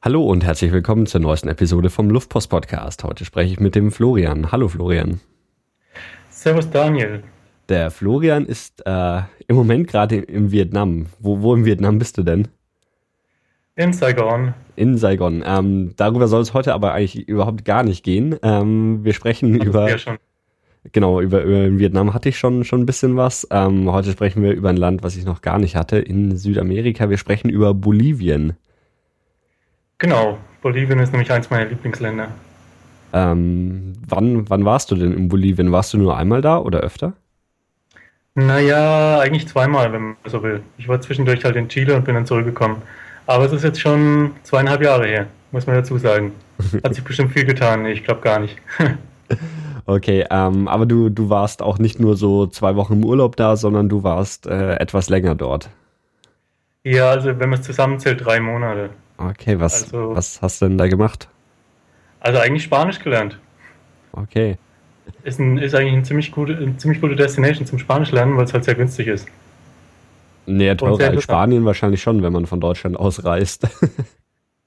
Hallo und herzlich willkommen zur neuesten Episode vom Luftpost Podcast. Heute spreche ich mit dem Florian. Hallo Florian. Servus Daniel. Der Florian ist äh, im Moment gerade im Vietnam. Wo, wo im Vietnam bist du denn? In Saigon. In Saigon. Ähm, darüber soll es heute aber eigentlich überhaupt gar nicht gehen. Ähm, wir sprechen Also über. ja schon. Genau, über, über Vietnam hatte ich schon, schon ein bisschen was. Ähm, heute sprechen wir über ein Land, was ich noch gar nicht hatte, in Südamerika. Wir sprechen über Bolivien. Genau. Bolivien ist nämlich eins meiner Lieblingsländer. Ähm, wann, wann warst du denn in Bolivien? Warst du nur einmal da oder öfter? Naja, eigentlich zweimal, wenn man so will. Ich war zwischendurch halt in Chile und bin dann zurückgekommen. Aber es ist jetzt schon zweieinhalb Jahre her, muss man dazu sagen. Hat sich bestimmt viel getan. Ich glaube gar nicht. Okay, ähm, aber du, du warst auch nicht nur so zwei Wochen im Urlaub da, sondern du warst äh, etwas länger dort. ja, also wenn man es zusammenzählt, drei Monate. Okay, was, Also- was hast du denn da gemacht? Also eigentlich Spanisch gelernt. Okay. Ist, ein, ist eigentlich eine ziemlich gute, eine ziemlich gute Destination zum Spanisch lernen, weil es halt sehr günstig ist. Nee, teurer als. Spanien wahrscheinlich schon, wenn man von Deutschland aus reist.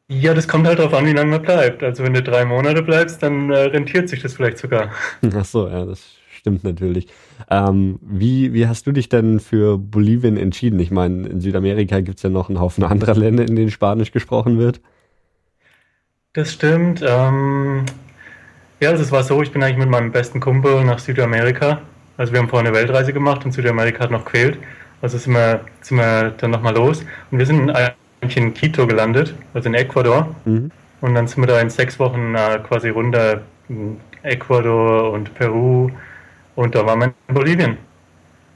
Ja, das kommt halt darauf an, wie lange man bleibt. Also wenn du drei Monate bleibst, dann äh, rentiert sich das vielleicht sogar. Ach so, ja, das stimmt natürlich. Ähm, wie, wie hast du dich denn für Bolivien entschieden? Ich meine, in Südamerika gibt's ja noch einen Haufen anderer Länder, in denen Spanisch gesprochen wird. Das stimmt. Ähm, ja, also es war so, ich bin eigentlich mit meinem besten Kumpel nach Südamerika. Also wir haben vorher eine Weltreise gemacht und Südamerika hat noch quält. Also sind wir, sind wir dann nochmal los. Und wir sind eigentlich in Quito gelandet, also in Ecuador. Mhm. Und dann sind wir da in sechs Wochen äh, quasi runter in Ecuador und Peru. Und da waren wir in Bolivien.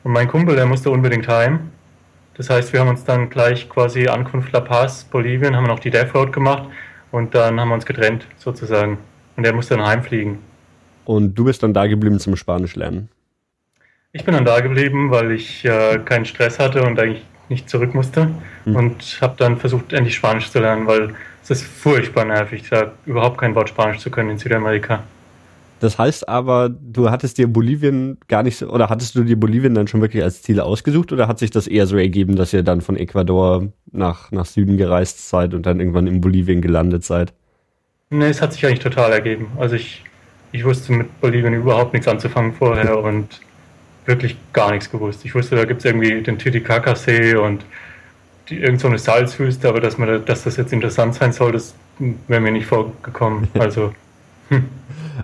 Und mein Kumpel, der musste unbedingt heim. Das heißt, wir haben uns dann gleich quasi Ankunft La Paz, Bolivien, haben noch die Death Road gemacht und dann haben wir uns getrennt sozusagen. Und er musste dann heimfliegen. Und du bist dann da geblieben zum Spanisch lernen. Ich bin dann da geblieben, weil ich äh, keinen Stress hatte und eigentlich nicht zurück musste. Hm. Und habe dann versucht, endlich Spanisch zu lernen, weil es ist furchtbar nervig, da überhaupt kein Wort Spanisch zu können in Südamerika. Das heißt aber, du hattest dir Bolivien gar nicht so, oder hattest du dir Bolivien dann schon wirklich als Ziel ausgesucht oder hat sich das eher so ergeben, dass ihr dann von Ecuador nach, nach Süden gereist seid und dann irgendwann in Bolivien gelandet seid? Nee, es hat sich eigentlich total ergeben. Also ich, ich wusste mit Bolivien überhaupt nichts anzufangen vorher und wirklich gar nichts gewusst. Ich wusste, da gibt es irgendwie den Titicaca-See und die, irgend so eine Salzwüste, aber dass, man, da- dass das jetzt interessant sein soll, das wäre mir nicht vorgekommen. Also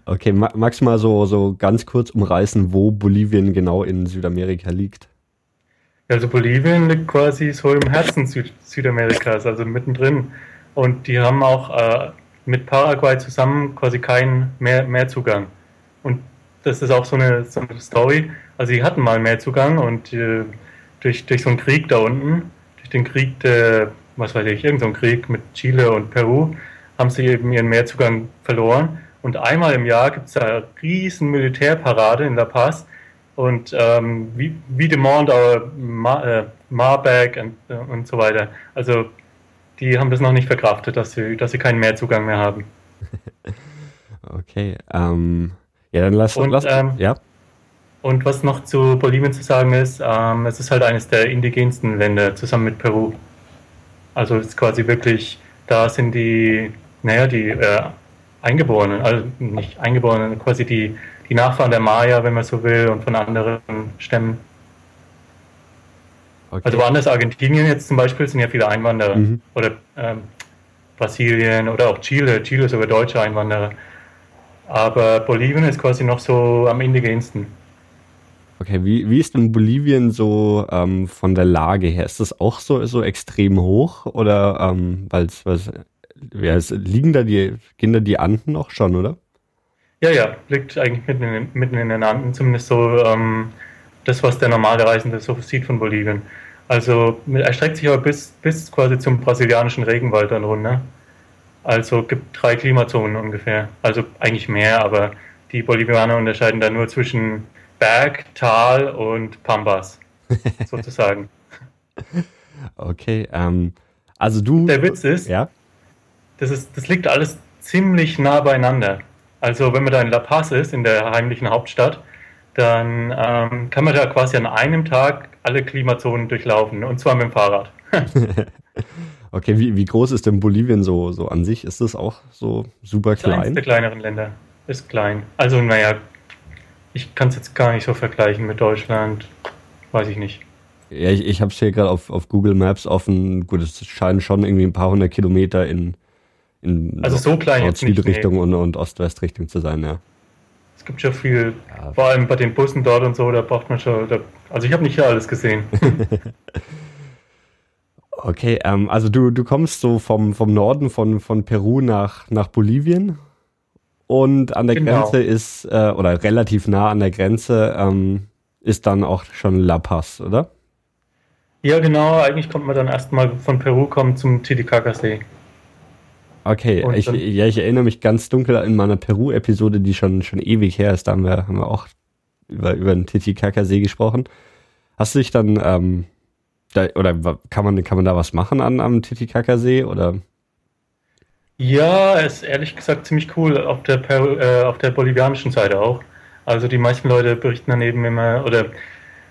Okay, ma- magst du mal so, so ganz kurz umreißen, wo Bolivien genau in Südamerika liegt? Also Bolivien liegt quasi so im Herzen Süd Südamerikas, also mittendrin. Und die haben auch äh, mit Paraguay zusammen quasi keinen mehr Meerzugang. Und das ist auch so eine, so eine Story. Also sie hatten mal Meerzugang und äh, durch, durch so einen Krieg da unten, durch den Krieg, der, was weiß ich, irgendein so Krieg mit Chile und Peru, haben sie eben ihren Meerzugang verloren. Und einmal im Jahr gibt es eine riesen Militärparade in La Paz. Und ähm, wie, wie demand our Ma, äh, Marback und, äh, und so weiter. Also die haben das noch nicht verkraftet, dass sie, dass sie keinen Mehrzugang mehr haben. Okay, ähm, ja, dann lass, lass ähm, ja. Und was noch zu Bolivien zu sagen ist, ähm, es ist halt eines der indigensten Länder zusammen mit Peru. Also es ist quasi wirklich, da sind die, naja, die äh, Eingeborenen, also nicht Eingeborenen, quasi die, die Nachfahren der Maya, wenn man so will, und von anderen Stämmen. Okay. Also woanders Argentinien jetzt zum Beispiel sind ja viele Einwanderer. Mhm. Oder ähm, Brasilien oder auch Chile. Chile ist sogar deutsche Einwanderer. Aber Bolivien ist quasi noch so am indigensten. Okay, wie, wie ist denn Bolivien so ähm, von der Lage her? Ist das auch so, so extrem hoch? Oder ähm, weil's, weil's, ja, es liegen da die, gehen da die Anden noch schon, oder? Ja, ja, liegt eigentlich mitten in, den- mitten in den Anden, zumindest so ähm, das, was der normale Reisende so sieht von Bolivien. Also erstreckt sich aber bis, bis quasi zum brasilianischen Regenwald dann runter. Also gibt drei Klimazonen ungefähr. Also eigentlich mehr, aber die Bolivianer unterscheiden da nur zwischen Berg, Tal und Pampas, sozusagen. Okay, ähm, also du. Der Witz ist, Ja. Das, ist, das liegt alles ziemlich nah beieinander. Also wenn man da in La Paz ist, in der heimlichen Hauptstadt, dann ähm, kann man da quasi an einem Tag alle Klimazonen durchlaufen und zwar mit dem Fahrrad. Okay, wie, wie groß ist denn Bolivien so, so an sich? Ist das auch so super klein? Eines der kleineren Länder ist klein. Also, naja, ich kann es jetzt gar nicht so vergleichen mit Deutschland. Weiß ich nicht. Ja, ich, ich habe es hier gerade auf, auf Google Maps offen. Gut, es scheinen schon irgendwie ein paar hundert Kilometer in, in also so klein jetzt Südrichtung nee. und, und Ost-West-Richtung zu sein, ja. Es gibt schon viel, ja. vor allem bei den Bussen dort und so, da braucht man schon, da, also ich habe nicht hier alles gesehen. okay, ähm, also du, du kommst so vom, vom Norden von, von Peru nach, nach Bolivien und an der genau. Grenze ist, äh, oder relativ nah an der Grenze, ähm, ist dann auch schon La Paz, oder? Ja, genau. Eigentlich kommt man dann erstmal von Peru kommen zum Titicaca-See. Okay, ich, ja, ich erinnere mich ganz dunkel in meiner Peru-Episode, die schon, schon ewig her ist. Da haben wir, haben wir auch über, über den Titicaca-See gesprochen. Hast du dich dann, ähm, da, oder kann man, kann man da was machen an, am Titicaca-See, oder? Ja, ist ehrlich gesagt ziemlich cool auf der, Peru, äh, auf der bolivianischen Seite auch. Also die meisten Leute berichten daneben immer, oder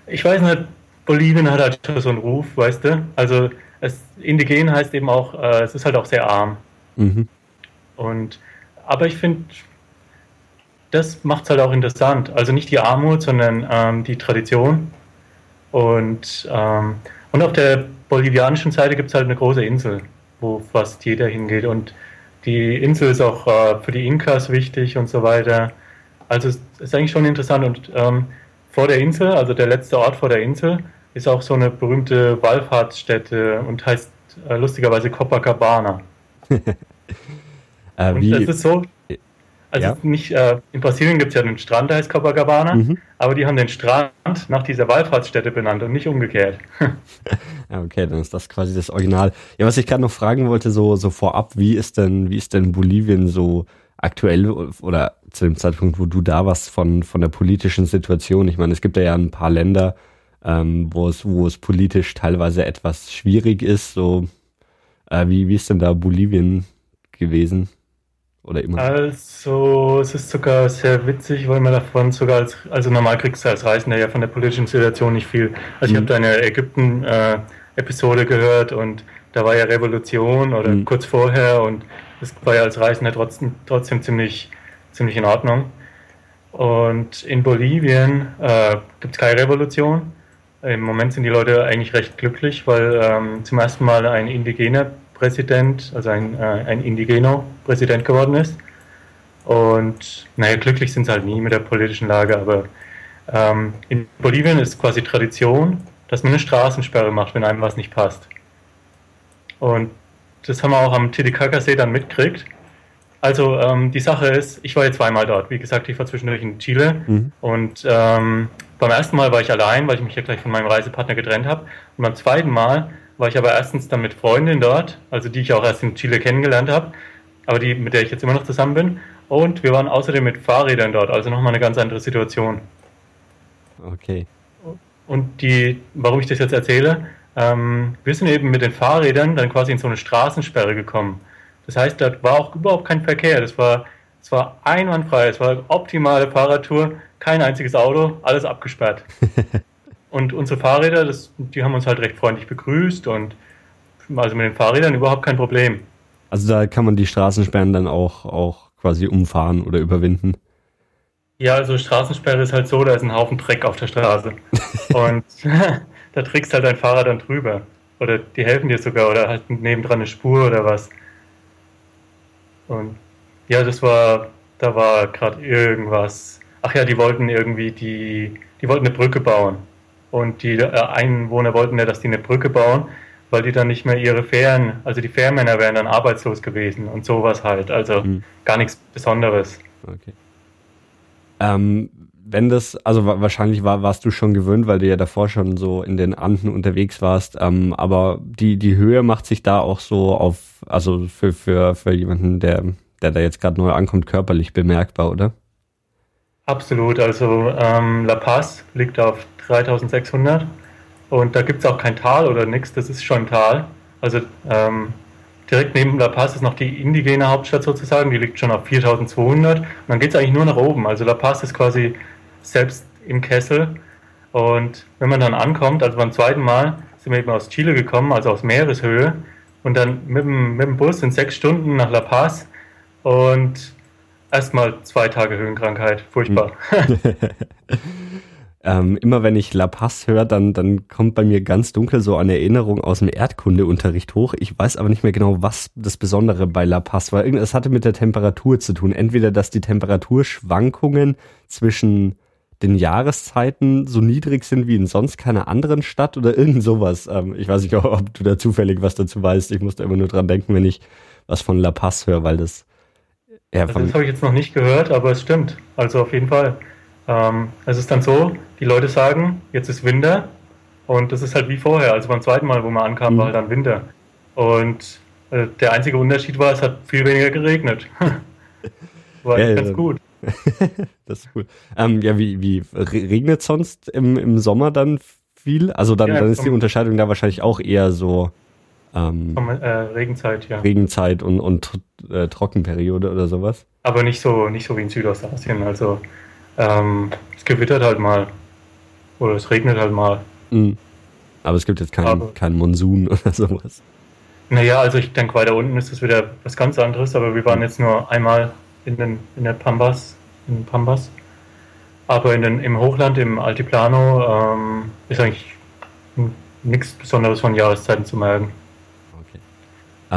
ich weiß nicht, Bolivien hat halt schon so einen Ruf, weißt du? Also es, indigen heißt eben auch, äh, es ist halt auch sehr arm. Mhm. Und aber ich finde, das macht es halt auch interessant. Also nicht die Armut, sondern ähm, die Tradition. Und, ähm, und auf der bolivianischen Seite gibt es halt eine große Insel, wo fast jeder hingeht. Und die Insel ist auch äh, für die Inkas wichtig und so weiter. Also es ist eigentlich schon interessant. Und ähm, vor der Insel, also der letzte Ort vor der Insel, ist auch so eine berühmte Wallfahrtsstätte und heißt äh, lustigerweise Copacabana. äh, und das ist so, also ja. nicht, äh, in Brasilien gibt es ja einen Strand, der heißt Copacabana, mhm. aber die haben den Strand nach dieser Wallfahrtsstätte benannt und nicht umgekehrt. okay, dann ist das quasi das Original. Ja, was ich gerade noch fragen wollte, so, so vorab, wie ist denn, wie ist denn Bolivien so aktuell oder zu dem Zeitpunkt, wo du da warst, von, von der politischen Situation? Ich meine, es gibt ja ein paar Länder, ähm, wo, es, wo es politisch teilweise etwas schwierig ist. So, äh, wie, wie ist denn da Bolivien gewesen? Oder immer? Also, es ist sogar sehr witzig, weil man davon sogar als, also normal kriegst du als Reisender ja von der politischen Situation nicht viel. Also, mhm. ich habe deine Ägypten-Episode äh, gehört und da war ja Revolution oder mhm. kurz vorher und das war ja als Reisender trotzdem, trotzdem ziemlich, ziemlich in Ordnung. Und in Bolivien äh, gibt es keine Revolution. Im Moment sind die Leute eigentlich recht glücklich, weil ähm, zum ersten Mal ein indigener Präsident, also ein, äh, ein Indigeno Präsident geworden ist. Und naja, glücklich sind sie halt nie mit der politischen Lage, aber ähm, in Bolivien ist quasi Tradition, dass man eine Straßensperre macht, wenn einem was nicht passt. Und das haben wir auch am Titicaca-See dann mitgekriegt. Also ähm, die Sache ist, ich war jetzt zweimal dort. Wie gesagt, ich war zwischendurch in Chile mhm. und ähm, beim ersten Mal war ich allein, weil ich mich ja gleich von meinem Reisepartner getrennt habe. Und beim zweiten Mal war ich aber erstens dann mit Freundin dort, also die ich auch erst in Chile kennengelernt habe, aber die, mit der ich jetzt immer noch zusammen bin. Und wir waren außerdem mit Fahrrädern dort, also nochmal eine ganz andere Situation. Okay. Und die, warum ich das jetzt erzähle, ähm, wir sind eben mit den Fahrrädern dann quasi in so eine Straßensperre gekommen. Das heißt, da war auch überhaupt kein Verkehr. Das war, das war einwandfrei. Es war eine optimale Fahrradtour. Kein einziges Auto, alles abgesperrt. und unsere Fahrräder, das, die haben uns halt recht freundlich begrüßt und also mit den Fahrrädern überhaupt kein Problem. Also da kann man die Straßensperren dann auch, auch quasi umfahren oder überwinden. Ja, also Straßensperre ist halt so, da ist ein Haufen Dreck auf der Straße. und da trägst halt dein Fahrrad dann drüber. Oder die helfen dir sogar oder halt nebendran eine Spur oder was. Und ja, das war, da war gerade irgendwas. Ach ja, die wollten irgendwie die, die wollten eine Brücke bauen. Und die äh, Einwohner wollten ja, dass die eine Brücke bauen, weil die dann nicht mehr ihre Fähren, also die Fährmänner wären dann arbeitslos gewesen und sowas halt. Also mhm. gar nichts Besonderes. Okay. Ähm, wenn das, also wahrscheinlich war, warst du schon gewöhnt, weil du ja davor schon so in den Anden unterwegs warst, ähm, aber die, die Höhe macht sich da auch so auf, also für, für, für jemanden, der, der da jetzt gerade neu ankommt, körperlich bemerkbar, oder? Absolut, also ähm, La Paz liegt auf 3600 und da gibt es auch kein Tal oder nichts, das ist schon Tal. Also ähm, direkt neben La Paz ist noch die indigene Hauptstadt sozusagen, die liegt schon auf 4200 und dann geht es eigentlich nur nach oben. Also La Paz ist quasi selbst im Kessel. Und wenn man dann ankommt, also beim zweiten Mal sind wir eben aus Chile gekommen, also aus Meereshöhe, und dann mit dem, mit dem Bus in sechs Stunden nach La Paz und erstmal zwei Tage Höhenkrankheit. Furchtbar. ähm, immer wenn ich La Paz höre, dann, dann kommt bei mir ganz dunkel so eine Erinnerung aus dem Erdkundeunterricht hoch. Ich weiß aber nicht mehr genau, was das Besondere bei La Paz war. Es hatte mit der Temperatur zu tun. Entweder, dass die Temperaturschwankungen zwischen den Jahreszeiten so niedrig sind wie in sonst keiner anderen Stadt oder irgend sowas. Ähm, ich weiß nicht, ob du da zufällig was dazu weißt. Ich musste immer nur dran denken, wenn ich was von La Paz höre, weil das ja, also das habe ich jetzt noch nicht gehört, aber es stimmt. Also auf jeden Fall. Ähm, es ist dann so, die Leute sagen, jetzt ist Winter und das ist halt wie vorher. Also beim zweiten Mal, wo man ankam, mhm. war halt dann Winter. Und äh, der einzige Unterschied war, es hat viel weniger geregnet. war ja, ganz ja. gut. das ist cool. Ähm, ja, wie, wie regnet sonst im, im Sommer dann viel? Also dann, ja, dann ist die Unterscheidung da wahrscheinlich auch eher so ähm, äh, Regenzeit, ja. Regenzeit und, und äh, Trockenperiode oder sowas. Aber nicht so, nicht so wie in Südostasien. Also ähm, es gewittert halt mal. Oder es regnet halt mal. Mhm. Aber es gibt jetzt keinen kein Monsun oder sowas. Naja, also ich denke, weiter unten ist das wieder was ganz anderes, aber wir waren jetzt nur einmal in, den, in der Pambas, in Pambas. Aber in den, im Hochland, im Altiplano, ähm, ist eigentlich nichts Besonderes von Jahreszeiten zu merken.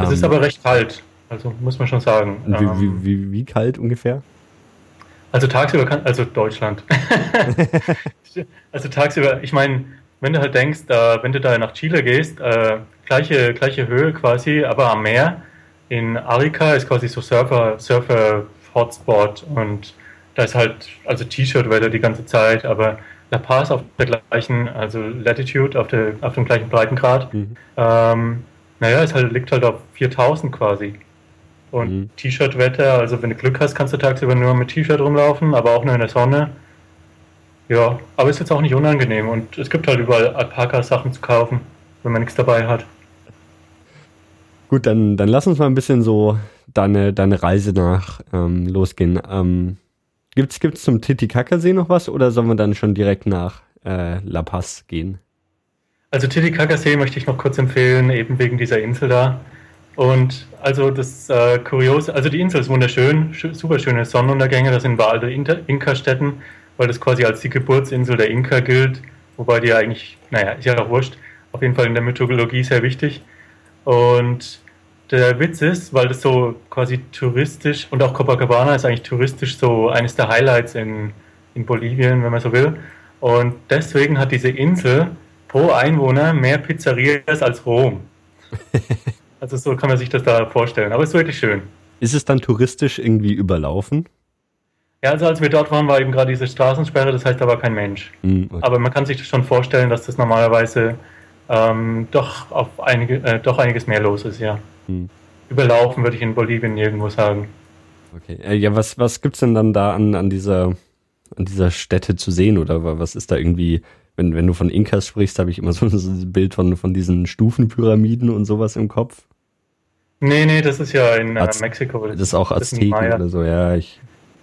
Es ist ähm, aber recht kalt, also muss man schon sagen. Wie, wie, ähm, wie, wie kalt ungefähr? Also tagsüber kann, also Deutschland. also tagsüber, ich meine, wenn du halt denkst, äh, wenn du da nach Chile gehst, äh, gleiche, gleiche Höhe quasi, aber am Meer. In Arica ist quasi so Surfer, Surfer Hotspot und da ist halt also T-Shirt-Wetter die ganze Zeit, aber La Paz auf der gleichen, also Latitude auf, der, auf dem gleichen Breitengrad. Mhm. Ähm, naja, es halt, liegt halt auf 4000 quasi. Und mhm. T-Shirt-Wetter, also wenn du Glück hast, kannst du tagsüber nur mit T-Shirt rumlaufen, aber auch nur in der Sonne. Ja, aber ist jetzt auch nicht unangenehm und es gibt halt überall Alpaka-Sachen zu kaufen, wenn man nichts dabei hat. Gut, dann, dann lass uns mal ein bisschen so deine, deine Reise nach ähm, losgehen. Ähm, gibt's, gibt's zum Titicacasee noch was oder sollen wir dann schon direkt nach äh, La Paz gehen? Also Titicacasee möchte ich noch kurz empfehlen, eben wegen dieser Insel da. Und also das äh, Kuriose, also die Insel ist wunderschön, super schöne Sonnenuntergänge, das sind überall Inka-Städten, weil das quasi als die Geburtsinsel der Inka gilt, wobei die ja eigentlich, naja, ist ja auch wurscht, auf jeden Fall in der Mythologie sehr wichtig. Und der Witz ist, weil das so quasi touristisch und auch Copacabana ist eigentlich touristisch so eines der Highlights in, in Bolivien, wenn man so will. Und deswegen hat diese Insel pro Einwohner mehr Pizzerias als Rom. also so kann man sich das da vorstellen. Aber es ist wirklich schön. Ist es dann touristisch irgendwie überlaufen? Ja, also als wir dort waren, war eben gerade diese Straßensperre, das heißt, da war kein Mensch. Mm, okay. Aber man kann sich das schon vorstellen, dass das normalerweise ähm, doch auf einige, äh, doch einiges mehr los ist, ja. Mm. Überlaufen würde ich in Bolivien nirgendwo sagen. Okay. Äh, ja, was, was gibt's denn dann da an, an dieser an dieser Stätte zu sehen oder was ist da irgendwie wenn, wenn du von Inkas sprichst, habe ich immer so ein Bild von, von diesen Stufenpyramiden und sowas im Kopf. Nee, nee, das ist ja in äh, Mexiko. Das, das ist auch Azteken oder so, ja. Ich,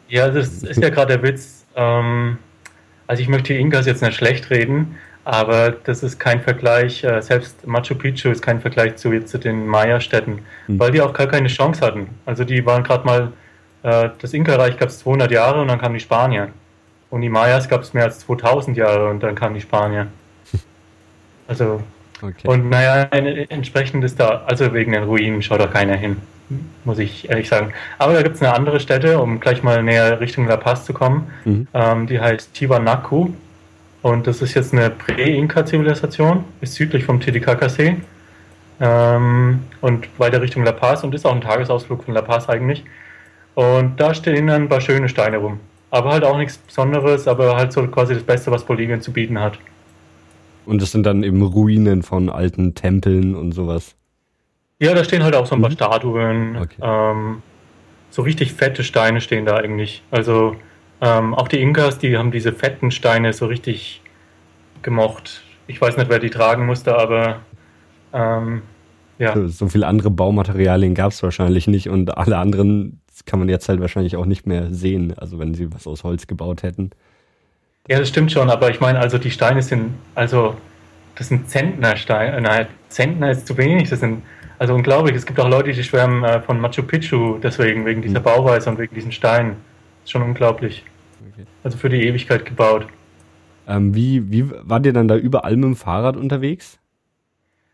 ja, das ist ja gerade der Witz. Ähm, also ich möchte die Inkas jetzt nicht schlecht reden, aber das ist kein Vergleich, äh, selbst Machu Picchu ist kein Vergleich zu, zu den Maya-Städten, hm. weil die auch gar keine Chance hatten. Also die waren gerade mal, äh, das Inka-Reich gab es 200 Jahre und dann kamen die Spanier. Und die Mayas gab es mehr als 2000 Jahre und dann kamen die Spanier. Also, okay. und naja, entsprechend ist da, also wegen den Ruinen schaut da keiner hin, muss ich ehrlich sagen. Aber da gibt es eine andere Stätte, um gleich mal näher Richtung La Paz zu kommen. Mhm. Ähm, die heißt Tiwanaku. Und das ist jetzt eine Prä-Inka-Zivilisation, ist südlich vom Titicacasee ähm, und weiter Richtung La Paz und ist auch ein Tagesausflug von La Paz eigentlich. Und da stehen dann ein paar schöne Steine rum aber halt auch nichts Besonderes, aber halt so quasi das Beste, was Bolivien zu bieten hat. Und das sind dann eben Ruinen von alten Tempeln und sowas. Ja, da stehen halt auch so ein paar mhm. Statuen. Okay. Ähm, so richtig fette Steine stehen da eigentlich. Also ähm, auch die Inkas, die haben diese fetten Steine so richtig gemocht. Ich weiß nicht, wer die tragen musste, aber ähm, ja. So, so viele andere Baumaterialien gab es wahrscheinlich nicht und alle anderen kann man jetzt halt wahrscheinlich auch nicht mehr sehen, also wenn sie was aus Holz gebaut hätten. Ja, das stimmt schon, aber ich meine, also die Steine sind, also das sind Zentnersteine, nein, Zentner ist zu wenig, das sind, Also unglaublich. Es gibt auch Leute, die schwärmen äh, von Machu Picchu deswegen, wegen dieser mhm. Bauweise und wegen diesen Steinen. Das ist schon unglaublich. Okay. Also für die Ewigkeit gebaut. Ähm, wie, wie war dir dann da überall mit dem Fahrrad unterwegs?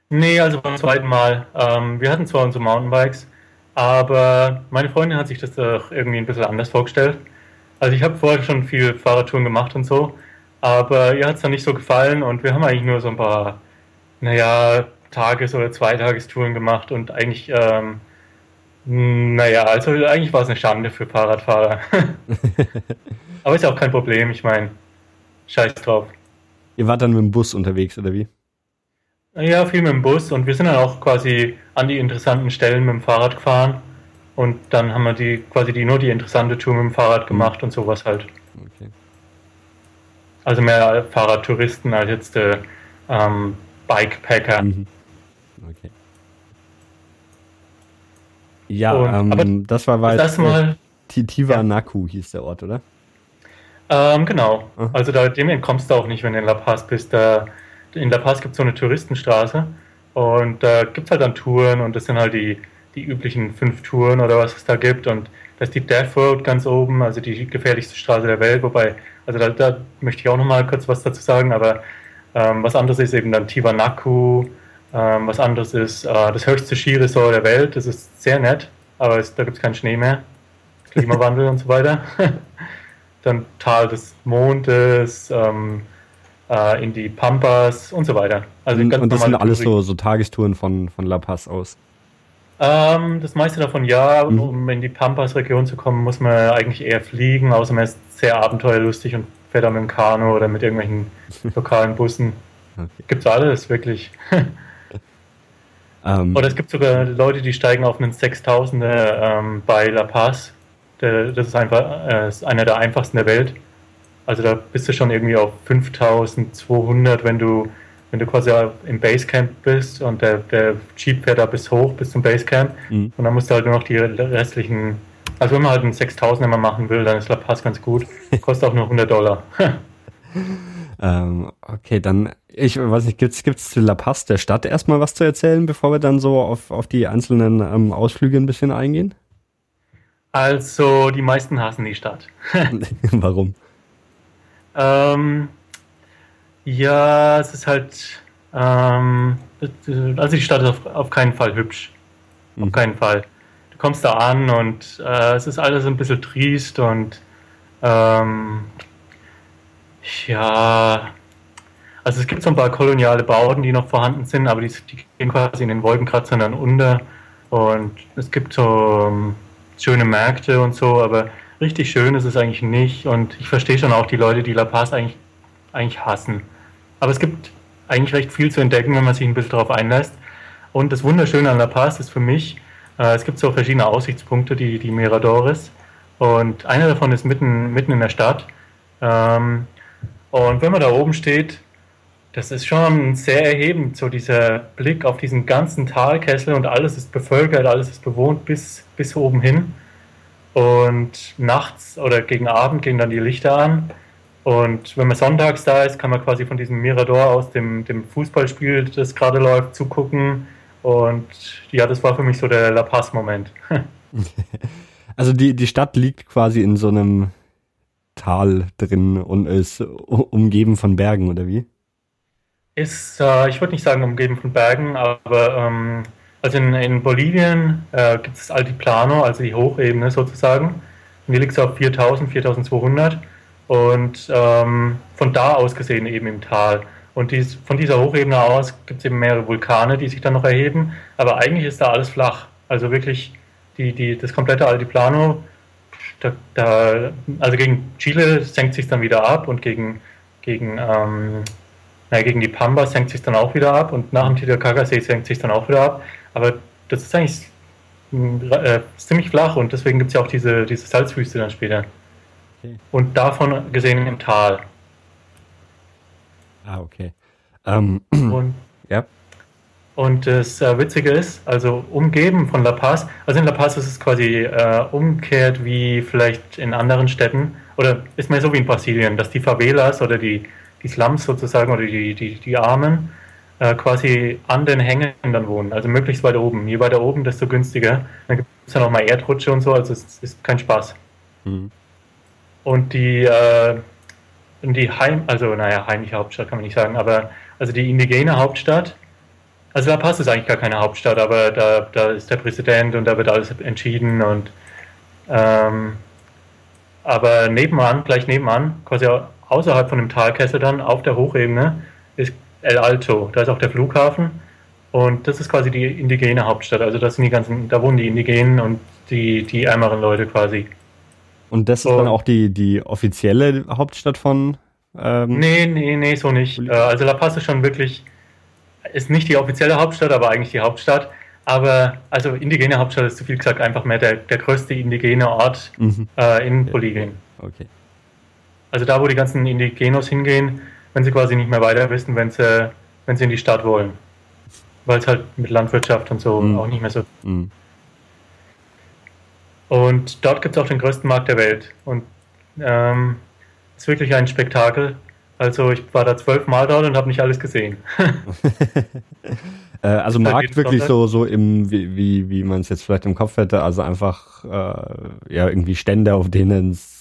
Nee, also beim zweiten Mal. Ähm, wir hatten zwar unsere Mountainbikes, aber meine Freundin hat sich das doch irgendwie ein bisschen anders vorgestellt. Also ich habe vorher schon viel Fahrradtouren gemacht und so, aber ihr hat es dann nicht so gefallen und wir haben eigentlich nur so ein paar, naja, Tages- oder Zweitagestouren gemacht und eigentlich, ähm, naja, also eigentlich war es eine Schande für Fahrradfahrer. aber ist ja auch kein Problem, ich meine, scheiß drauf. Ihr wart dann mit dem Bus unterwegs, oder wie? Ja, viel mit dem Bus und wir sind dann auch quasi an die interessanten Stellen mit dem Fahrrad gefahren und dann haben wir die quasi die nur die interessante Tour mit dem Fahrrad mhm. gemacht mhm. und sowas halt. Okay. Also mehr Fahrradtouristen als jetzt äh, ähm, Bikepacker. Mhm. Okay. Ja, und, ähm, das war weit. Das mal. Tiwanaku ja. hieß der Ort, oder? Ähm, genau. Aha. Also da, dem entkommst du auch nicht, wenn du in La Paz bist. Da, in La Paz gibt es so eine Touristenstraße und da gibt es halt dann Touren und das sind halt die, die üblichen fünf Touren oder was es da gibt und da ist die Death Road ganz oben, also die gefährlichste Straße der Welt, wobei, also da, da möchte ich auch nochmal kurz was dazu sagen, aber ähm, was anderes ist eben dann Tiwanaku, ähm, was anderes ist äh, das höchste Skiresort der Welt, das ist sehr nett, aber es, da gibt es keinen Schnee mehr, Klimawandel und so weiter. dann Tal des Mondes, ähm, äh, in die Pampas und so weiter. Also und, und das sind alles so, so Tagestouren von, von La Paz aus? Ähm, das meiste davon ja. Mhm. Um in die Pampas-Region zu kommen, muss man eigentlich eher fliegen, außer man ist sehr abenteuerlustig und fährt dann mit dem Kanu oder mit irgendwelchen lokalen Bussen. Okay. es alles, wirklich. um. Ähm. Oder es gibt sogar Leute, die steigen auf einen 6000er ähm, bei La Paz. Der, das ist einfach äh, ist einer der einfachsten der Welt. Also da bist du schon irgendwie auf 5200, wenn du, wenn du quasi im Basecamp bist und der, der Jeep fährt da bis hoch, bis zum Basecamp. Mhm. Und dann musst du halt nur noch die restlichen, also wenn man halt einen 6000 immer machen will, dann ist La Paz ganz gut. Kostet auch nur 100 Dollar. ähm, okay, dann, ich weiß nicht, gibt's, gibt's zu La Paz, der Stadt, erstmal was zu erzählen, bevor wir dann so auf, auf die einzelnen ähm, Ausflüge ein bisschen eingehen? Also, die meisten hassen die Stadt. Warum? Ähm, ja, es ist halt, ähm, also die Stadt ist auf, auf keinen Fall hübsch. Mhm. Auf keinen Fall. Du kommst da an und äh, es ist alles ein bisschen triest und ähm, ja, also es gibt so ein paar koloniale Bauten, die noch vorhanden sind, aber die, die gehen quasi in den Wolkenkratzern dann unter und es gibt so ähm, schöne Märkte und so, aber richtig schön ist es eigentlich nicht und ich verstehe schon auch die Leute, die La Paz eigentlich, eigentlich hassen. Aber es gibt eigentlich recht viel zu entdecken, wenn man sich ein bisschen darauf einlässt. Und das Wunderschöne an La Paz ist für mich, äh, es gibt so verschiedene Aussichtspunkte, die, die Miradores. Und einer davon ist mitten, mitten in der Stadt. Ähm, und wenn man da oben steht, das ist schon sehr erhebend, so dieser Blick auf diesen ganzen Talkessel und alles ist bevölkert, alles ist bewohnt bis, bis oben hin. Und nachts oder gegen Abend gehen dann die Lichter an. Und wenn man sonntags da ist, kann man quasi von diesem Mirador aus dem, dem Fußballspiel, das gerade läuft, zugucken. Und ja, das war für mich so der La Paz-Moment. also die, die Stadt liegt quasi in so einem Tal drin und ist umgeben von Bergen, oder wie? Ist, äh, ich würde nicht sagen umgeben von Bergen, aber ähm, also in, in Bolivien äh, gibt es Altiplano, also die Hochebene sozusagen. Und die liegt so auf 4000, 4200 und ähm, von da aus gesehen eben im Tal. Und dies, von dieser Hochebene aus gibt es eben mehrere Vulkane, die sich dann noch erheben, aber eigentlich ist da alles flach. Also wirklich die, die, das komplette Altiplano, da, da, also gegen Chile senkt sich dann wieder ab und gegen, gegen ähm, na, gegen die Pamba senkt sich dann auch wieder ab und nach dem Titicaca-See senkt sich dann auch wieder ab. Aber das ist eigentlich äh, ziemlich flach und deswegen gibt es ja auch diese, diese Salzwüste dann später. Okay. Und davon gesehen im Tal. Ah, okay. Ähm, und, ja. und das äh, Witzige ist, also umgeben von La Paz, also in La Paz ist es quasi äh, umgekehrt wie vielleicht in anderen Städten, oder ist mehr so wie in Brasilien, dass die Favelas oder die die Slums sozusagen oder die, die, die Armen äh, quasi an den Hängen dann wohnen, also möglichst weit oben. Je weiter oben, desto günstiger. Dann gibt es ja nochmal Erdrutsche und so, also es ist kein Spaß. Mhm. Und die, äh, die Heim, also naja, heimliche Hauptstadt kann man nicht sagen, aber also die indigene Hauptstadt, also La Paz ist eigentlich gar keine Hauptstadt, aber da, da ist der Präsident und da wird alles entschieden und ähm, aber nebenan, gleich nebenan, quasi außerhalb von dem Talkessel dann auf der Hochebene ist El Alto, da ist auch der Flughafen und das ist quasi die indigene Hauptstadt. Also das sind die ganzen, da wohnen die Indigenen und die, die ärmeren Leute quasi. Und das ist dann auch die, die offizielle Hauptstadt von? Ähm, nee, nee, nee, so nicht. Äh, also La Paz ist schon wirklich, ist nicht die offizielle Hauptstadt, aber eigentlich die Hauptstadt. Aber, also indigene Hauptstadt ist zu viel gesagt einfach mehr der, der größte indigene Ort mhm. äh, in Bolivien. Okay. Also da, wo die ganzen Indigenos hingehen, wenn sie quasi nicht mehr weiter wissen, wenn sie, wenn sie in die Stadt wollen. Weil es halt mit Landwirtschaft und so mhm. auch nicht mehr so. Mhm. Und dort gibt es auch den größten Markt der Welt. Und ähm, ist wirklich ein Spektakel. Also ich war da zwölfmal dort und habe nicht alles gesehen. äh, also Markt wirklich so, so im, wie, wie, wie man es jetzt vielleicht im Kopf hätte, also einfach äh, ja irgendwie Stände, auf denen es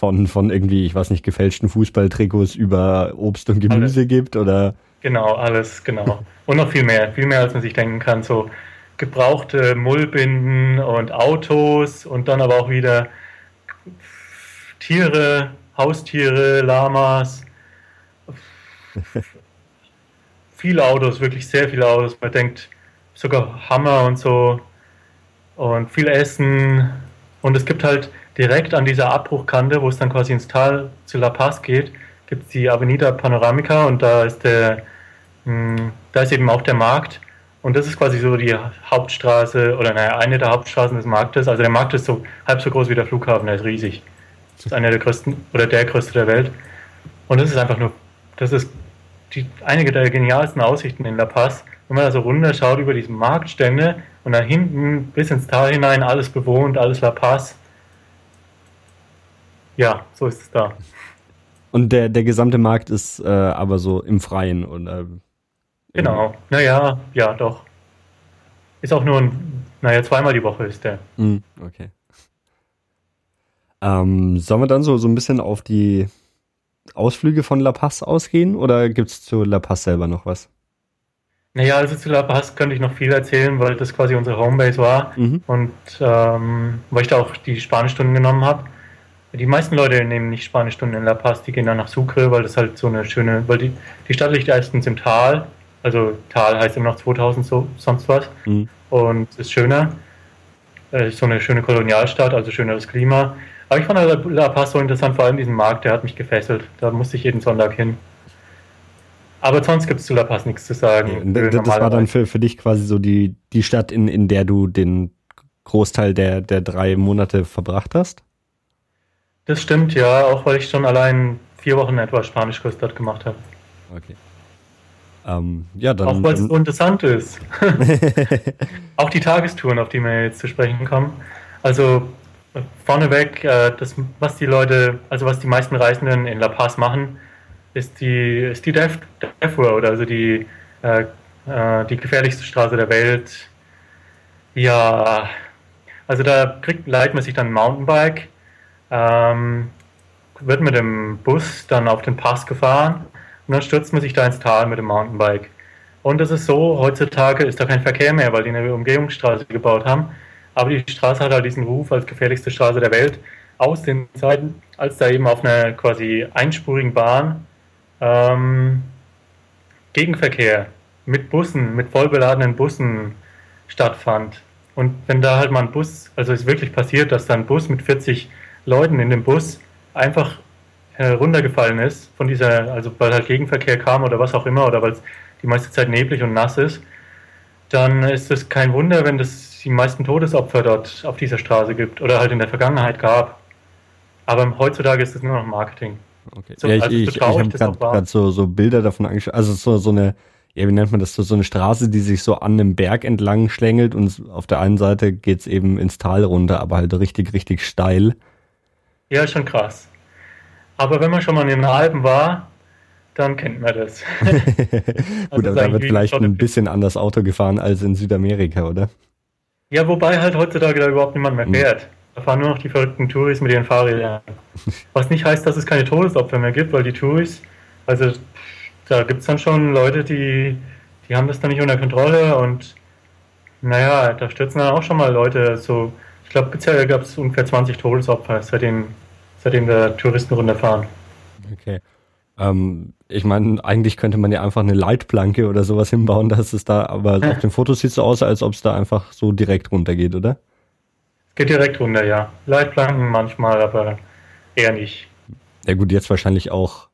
von, von irgendwie, ich weiß nicht, gefälschten Fußballtrikots über Obst und Gemüse alles. gibt oder? Genau, alles, genau. und noch viel mehr, viel mehr als man sich denken kann. So gebrauchte Mullbinden und Autos und dann aber auch wieder Tiere, Haustiere, Lamas, viele Autos, wirklich sehr viele Autos. Man denkt sogar Hammer und so und viel Essen. Und es gibt halt direkt an dieser Abbruchkante, wo es dann quasi ins Tal zu La Paz geht, gibt es die Avenida Panoramica und da ist der, hm, da ist eben auch der Markt. Und das ist quasi so die Hauptstraße oder naja, eine der Hauptstraßen des Marktes. Also der Markt ist so halb so groß wie der Flughafen, der ist riesig. Das ist einer der größten oder der größte der Welt. Und das ist einfach nur, das ist die, einige der genialsten Aussichten in La Paz. Wenn man da so runterschaut über diese Marktstände und dann hinten bis ins Tal hinein alles bewohnt, alles La Paz. Ja, so ist es da. Und der, der gesamte Markt ist äh, aber so im Freien und äh, Genau, naja, ja, doch. Ist auch nur ein, naja, zweimal die Woche ist der. Mm, okay. Ähm, sollen wir dann so, so ein bisschen auf die Ausflüge von La Paz ausgehen oder gibt es zu La Paz selber noch was? Naja, also zu La Paz könnte ich noch viel erzählen, weil das quasi unsere Homebase war mhm. und ähm, weil ich da auch die Spanischstunden genommen habe. Die meisten Leute nehmen nicht Spanischstunden in La Paz, die gehen dann nach Sucre, weil das halt so eine schöne, weil die, die Stadt liegt erstens im Tal also Tal heißt immer noch 2000 so, sonst was. Mhm. Und ist schöner. Ist so eine schöne Kolonialstadt, also schöneres Klima. Aber ich fand La Paz so interessant, vor allem diesen Markt, der hat mich gefesselt. Da musste ich jeden Sonntag hin. Aber sonst gibt es zu La Paz nichts zu sagen. Ja, das war dann für, für dich quasi so die, die Stadt, in, in der du den Großteil der, der drei Monate verbracht hast? Das stimmt, ja, auch weil ich schon allein vier Wochen etwa Spanischkurs dort gemacht habe. Okay. Ähm, ja, dann, auch weil es so interessant ist. auch die Tagestouren, auf die wir jetzt zu sprechen kommen. Also vorneweg, äh, das, was die Leute, also was die meisten Reisenden in La Paz machen, ist die, ist die Death, Death Road, also die, äh, äh, die gefährlichste Straße der Welt. Ja, also da kriegt, leitet man sich dann ein Mountainbike, ähm, wird mit dem Bus dann auf den Pass gefahren und dann stürzt man sich da ins Tal mit dem Mountainbike. Und das ist so, heutzutage ist da kein Verkehr mehr, weil die eine Umgehungsstraße gebaut haben. Aber die Straße hat halt diesen Ruf als gefährlichste Straße der Welt aus den Zeiten, als da eben auf einer quasi einspurigen Bahn ähm, Gegenverkehr mit Bussen, mit vollbeladenen Bussen stattfand. Und wenn da halt mal ein Bus, also es ist wirklich passiert, dass da ein Bus mit 40 Leuten in dem Bus einfach äh, runtergefallen ist von dieser, also weil halt Gegenverkehr kam oder was auch immer oder weil es die meiste Zeit neblig und nass ist, dann ist es kein Wunder, wenn es die meisten Todesopfer dort auf dieser Straße gibt oder halt in der Vergangenheit gab. Aber heutzutage ist es nur noch Marketing. Okay. So, ja, ich, also ich, ich habe gerade so, so Bilder davon angeschaut. Also so, so eine, ja, wie nennt man das, so, so eine Straße, die sich so an einem Berg entlang schlängelt und auf der einen Seite geht es eben ins Tal runter, aber halt richtig, richtig steil. Ja, schon krass. Aber wenn man schon mal in den Alpen war, dann kennt man das. Gut, also aber da wird vielleicht ein bisschen anders Auto gefahren als in Südamerika, oder? Ja, wobei halt heutzutage da überhaupt niemand mehr hm. fährt. Da fahren nur noch die verrückten Touris mit ihren Fahrrädern. Was nicht heißt, dass es keine Todesopfer mehr gibt, weil die Touris, also da gibt es dann schon Leute, die, die haben das dann nicht unter Kontrolle und naja, da stürzen dann auch schon mal Leute so. Ich glaube, bisher gab es ungefähr 20 Todesopfer, seitdem, seitdem da Touristen runterfahren. Okay. Ähm, ich meine, eigentlich könnte man ja einfach eine Leitplanke oder sowas hinbauen, dass es da, aber auf den Fotos sieht es so aus, als ob es da einfach so direkt runtergeht, oder? Es geht direkt runter, ja. Leitplanken manchmal, aber eher nicht. Ja gut, jetzt wahrscheinlich auch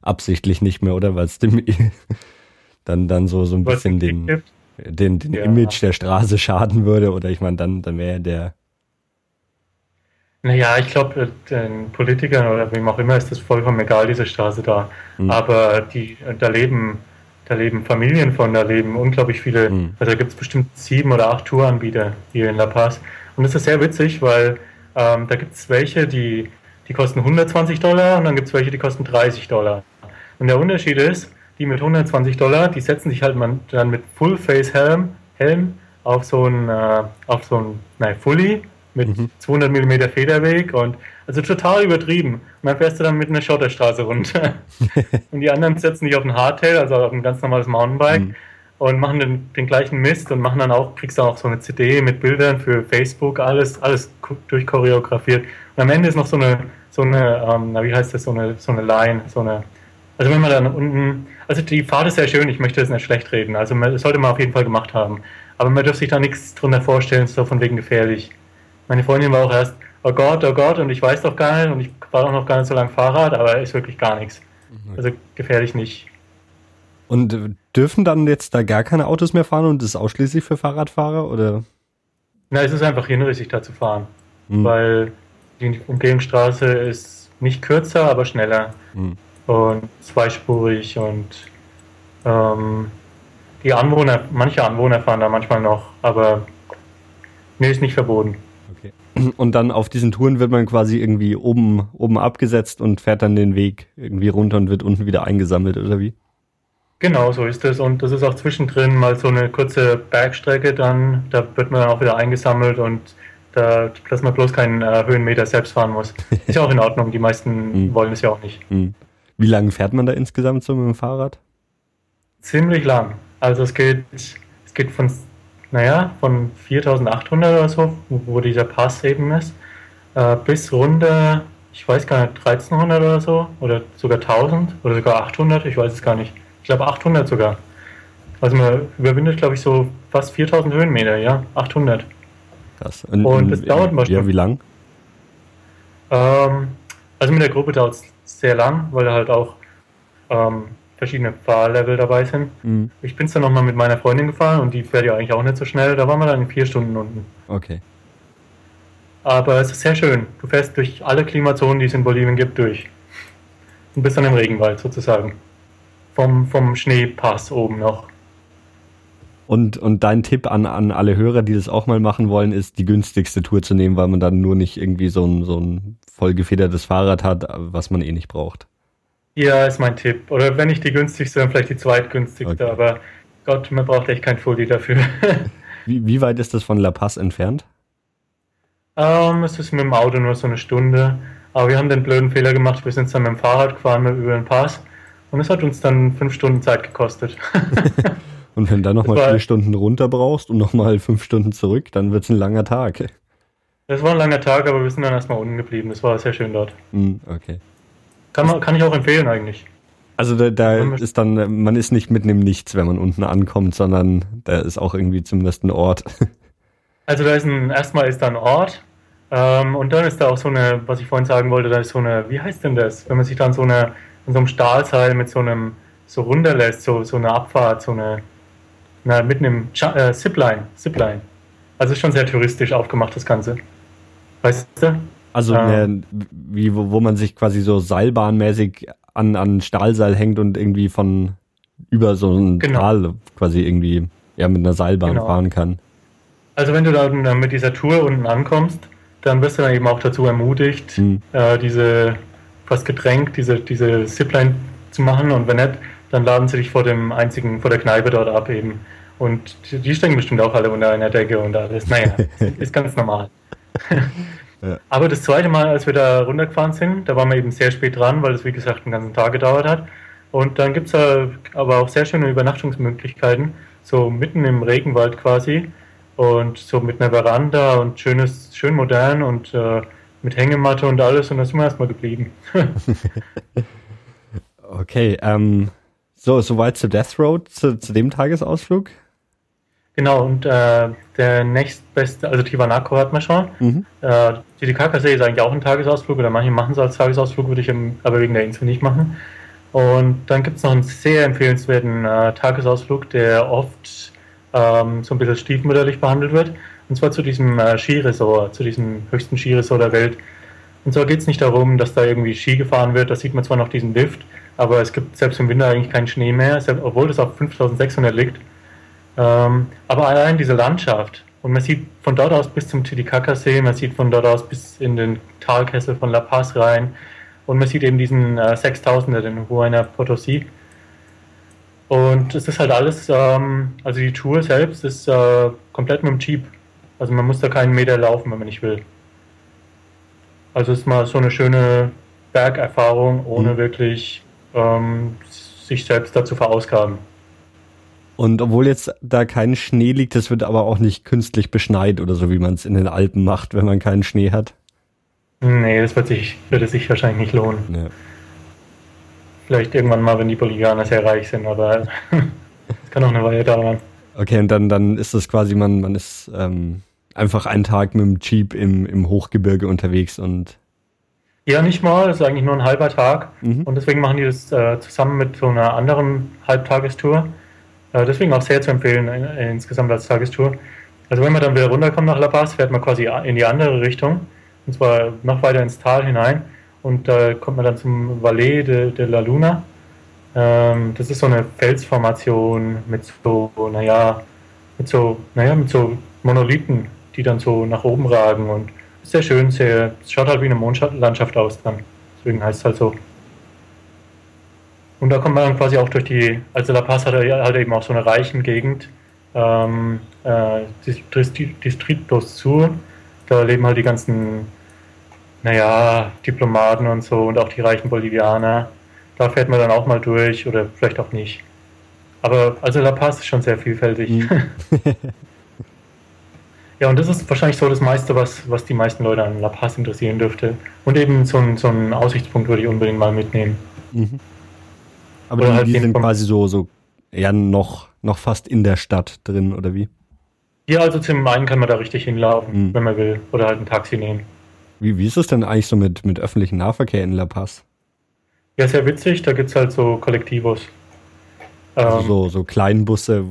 absichtlich nicht mehr, oder? Weil es dem dann, dann so, so ein Was bisschen den, den, den ja. Image der Straße schaden würde, oder ich meine, dann, dann wäre der naja, ich glaube, den Politikern oder wem auch immer ist das vollkommen egal, diese Straße da. Mhm. Aber die, da leben, da leben Familien von, da leben unglaublich viele, mhm. also da gibt es bestimmt sieben oder acht Touranbieter hier in La Paz. Und das ist sehr witzig, weil ähm, da gibt es welche, die, die kosten 120 Dollar und dann gibt es welche, die kosten 30 Dollar. Und der Unterschied ist, die mit 120 Dollar, die setzen sich halt man dann mit Full-Face-Helm Helm auf so ein, äh, auf so ein, nein, Fully mit mhm. 200 mm Federweg und also total übertrieben. Und dann fährst du dann mit einer Schotterstraße runter. und die anderen setzen dich auf ein Hardtail, also auf ein ganz normales Mountainbike mhm. und machen den, den, gleichen Mist und machen dann auch, kriegst dann auch so eine CD mit Bildern für Facebook, alles, alles durchchoreografiert. Und am Ende ist noch so eine, so eine, ähm, na, wie heißt das, so eine, so eine Line, so eine, also wenn man dann unten, also die Fahrt ist sehr schön, ich möchte das nicht schlecht reden, also man, das sollte man auf jeden Fall gemacht haben. Aber man dürfte sich da nichts drunter vorstellen, so von wegen gefährlich. Meine Freundin war auch erst, oh Gott, oh Gott, und ich weiß doch gar nicht, und ich fahre auch noch gar nicht so lange Fahrrad, aber ist wirklich gar nichts. Mhm. Also gefährlich nicht. Und dürfen dann jetzt da gar keine Autos mehr fahren und ist ausschließlich für Fahrradfahrer oder? Na, es ist einfach hinrissig da zu fahren, mhm. weil die Umgehungsstraße ist nicht kürzer, aber schneller mhm. und zweispurig und ähm, die Anwohner, manche Anwohner fahren da manchmal noch, aber nee, ist nicht verboten. Und dann auf diesen Touren wird man quasi irgendwie oben, oben abgesetzt und fährt dann den Weg irgendwie runter und wird unten wieder eingesammelt, oder wie? Genau, so ist es. Und das ist auch zwischendrin mal so eine kurze Bergstrecke dann. Da wird man dann auch wieder eingesammelt und da, dass man bloß keinen äh, Höhenmeter selbst fahren muss. Ist ja auch in Ordnung. Die meisten mhm. wollen es ja auch nicht. Mhm. Wie lange fährt man da insgesamt so mit dem Fahrrad? Ziemlich lang. Also es geht, es geht von naja, von 4800 oder so, wo dieser Pass eben ist, äh, bis runter, ich weiß gar nicht, 1300 oder so, oder sogar 1000 oder sogar 800, ich weiß es gar nicht. Ich glaube 800 sogar. Also man überwindet, glaube ich, so fast 4000 Höhenmeter, ja, 800. Krass. Und, Und das dauert mal Ja, wie lang? Ähm, also mit der Gruppe dauert es sehr lang, weil halt auch ähm, verschiedene Fahrlevel dabei sind. Mhm. Ich bin es dann nochmal mit meiner Freundin gefahren und die fährt ja eigentlich auch nicht so schnell. Da waren wir dann in vier Stunden unten. Okay. Aber es ist sehr schön. Du fährst durch alle Klimazonen, die es in Bolivien gibt, durch. Und bist dann im Regenwald sozusagen. Vom, vom Schneepass oben noch. Und, und dein Tipp an, an alle Hörer, die das auch mal machen wollen, ist, die günstigste Tour zu nehmen, weil man dann nur nicht irgendwie so ein, so ein vollgefedertes Fahrrad hat, was man eh nicht braucht. Ja, ist mein Tipp. Oder wenn nicht die günstigste, dann vielleicht die zweitgünstigste. Okay. Aber Gott, man braucht echt kein Fully dafür. wie, wie weit ist das von La Paz entfernt? Um, ähm, es ist mit dem Auto nur so eine Stunde. Aber wir haben den blöden Fehler gemacht. Wir sind dann mit dem Fahrrad gefahren über den Pass. Und es hat uns dann fünf Stunden Zeit gekostet. und wenn du dann nochmal vier Stunden runter brauchst und nochmal fünf Stunden zurück, dann wird es ein langer Tag. Das war ein langer Tag, aber wir sind dann erstmal unten geblieben. Das war sehr schön dort. Mm, okay. Kann, man, kann ich auch empfehlen eigentlich. Also da, da ist dann, man ist nicht mitten im Nichts, wenn man unten ankommt, sondern da ist auch irgendwie zumindest ein Ort. Also da ist ein, erstmal ist da ein Ort ähm, und dann ist da auch so eine, was ich vorhin sagen wollte, da ist so eine, wie heißt denn das, wenn man sich dann so eine, in so einem Stahlseil mit so einem, so runterlässt, so, so eine Abfahrt, so eine, na, mitten im äh, Zipline, Zipline. Also ist schon sehr touristisch aufgemacht, das Ganze. Weißt du? Also ähm, wie, wo, wo man sich quasi so seilbahnmäßig an, an Stahlseil hängt und irgendwie von über so ein genau. Tal quasi irgendwie ja mit einer Seilbahn genau. fahren kann. Also wenn du dann mit dieser Tour unten ankommst, dann wirst du dann eben auch dazu ermutigt, hm. äh, diese fast gedrängt, diese, diese Zipline zu machen und wenn nicht, dann laden sie dich vor dem einzigen, vor der Kneipe dort ab eben. Und die, die stecken bestimmt auch alle unter einer Decke und alles. Naja, ist ganz normal. ja. Aber das zweite Mal, als wir da runtergefahren sind, da waren wir eben sehr spät dran, weil es wie gesagt einen ganzen Tag gedauert hat. Und dann gibt es da aber auch sehr schöne Übernachtungsmöglichkeiten, so mitten im Regenwald quasi. Und so mit einer Veranda und schönes, schön modern und äh, mit Hängematte und alles. Und da sind wir erstmal geblieben. okay, ähm, so, soweit zu Death Road, zu, zu dem Tagesausflug? Genau, und äh, der nächstbeste, also Tiwanaku hat man schon. Mhm. Äh, Titicacasee ist eigentlich auch ein Tagesausflug, oder manche machen es als Tagesausflug, würde ich im, aber wegen der Insel nicht machen. Und dann gibt es noch einen sehr empfehlenswerten äh, Tagesausflug, der oft ähm, so ein bisschen stiefmütterlich behandelt wird. Und zwar zu diesem äh, Skiresort, zu diesem höchsten Skiresort der Welt. Und zwar geht es nicht darum, dass da irgendwie Ski gefahren wird, da sieht man zwar noch diesen Lift, aber es gibt selbst im Winter eigentlich keinen Schnee mehr, obwohl es auf 5600 liegt. Ähm, aber allein diese Landschaft, und man sieht von dort aus bis zum Titicaca-See, man sieht von dort aus bis in den Talkessel von La Paz rein, und man sieht eben diesen äh, 6000er, den Huayna Potosí. Und es ist halt alles, ähm, also die Tour selbst ist äh, komplett mit dem Jeep. Also man muss da keinen Meter laufen, wenn man nicht will. Also es ist mal so eine schöne Bergerfahrung, ohne mhm. wirklich ähm, sich selbst dazu verausgaben. Und obwohl jetzt da kein Schnee liegt, das wird aber auch nicht künstlich beschneit oder so, wie man es in den Alpen macht, wenn man keinen Schnee hat. Nee, das wird sich, würde sich wahrscheinlich nicht lohnen. Ja. Vielleicht irgendwann mal, wenn die Bolivianer sehr reich sind, aber es kann auch eine Weile dauern. Okay, und dann, dann ist das quasi, man, man ist ähm, einfach einen Tag mit dem Jeep im, im Hochgebirge unterwegs und. Ja, nicht mal, das ist eigentlich nur ein halber Tag. Mhm. Und deswegen machen die das äh, zusammen mit so einer anderen Halbtagestour. Äh, deswegen auch sehr zu empfehlen, äh, insgesamt als Tagestour. Also wenn man dann wieder runterkommt nach La Paz, fährt man quasi in die andere Richtung und zwar noch weiter ins Tal hinein. Und da kommt man dann zum Valle de, de la Luna. Ähm, das ist so eine Felsformation mit so, naja, mit so, naja, mit so Monolithen, die dann so nach oben ragen und sehr schön, sehr, es schaut halt wie eine Mondlandschaft aus dann. Deswegen heißt es halt so. Und da kommt man dann quasi auch durch die, also La Paz hat halt eben auch so eine reichen Gegend, ähm, äh, Distritos zu. Da leben halt die ganzen naja, Diplomaten und so und auch die reichen Bolivianer. Da fährt man dann auch mal durch oder vielleicht auch nicht. Aber also La Paz ist schon sehr vielfältig. Mhm. ja, und das ist wahrscheinlich so das meiste, was, was die meisten Leute an La Paz interessieren dürfte. Und eben so, ein, so einen Aussichtspunkt würde ich unbedingt mal mitnehmen. Mhm. Aber die, halt die sind quasi so, so eher noch, noch fast in der Stadt drin, oder wie? Ja, also zum einen kann man da richtig hinlaufen, mhm. wenn man will, oder halt ein Taxi nehmen. Wie, wie ist es denn eigentlich so mit, mit öffentlichem Nahverkehr in La Paz? Ja, sehr witzig. Da gibt es halt so Kollektivos. Also ähm, so, so Kleinbusse,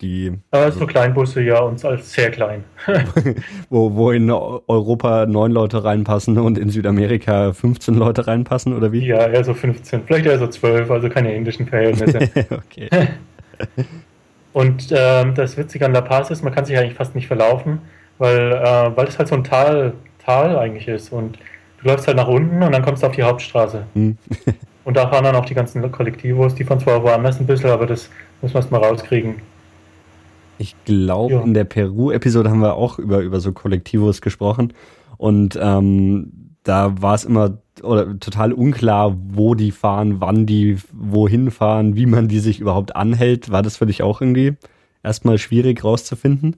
die. Äh, so Kleinbusse, ja, und als sehr klein. wo, wo in Europa neun Leute reinpassen und in Südamerika 15 Leute reinpassen, oder wie? Ja, eher so 15, vielleicht eher so 12, also keine indischen Verhältnisse. okay. und ähm, das Witzige an La Paz ist, man kann sich eigentlich fast nicht verlaufen weil, äh, weil es halt so ein Tal, Tal eigentlich ist und du läufst halt nach unten und dann kommst du auf die Hauptstraße. Hm. und da fahren dann auch die ganzen Kollektivos, die fahren zwar woanders ein bisschen, aber das muss man erst mal rauskriegen. Ich glaube, ja. in der Peru-Episode haben wir auch über, über so Kollektivos gesprochen und ähm, da war es immer oder total unklar, wo die fahren, wann die wohin fahren, wie man die sich überhaupt anhält. War das für dich auch irgendwie erstmal schwierig rauszufinden?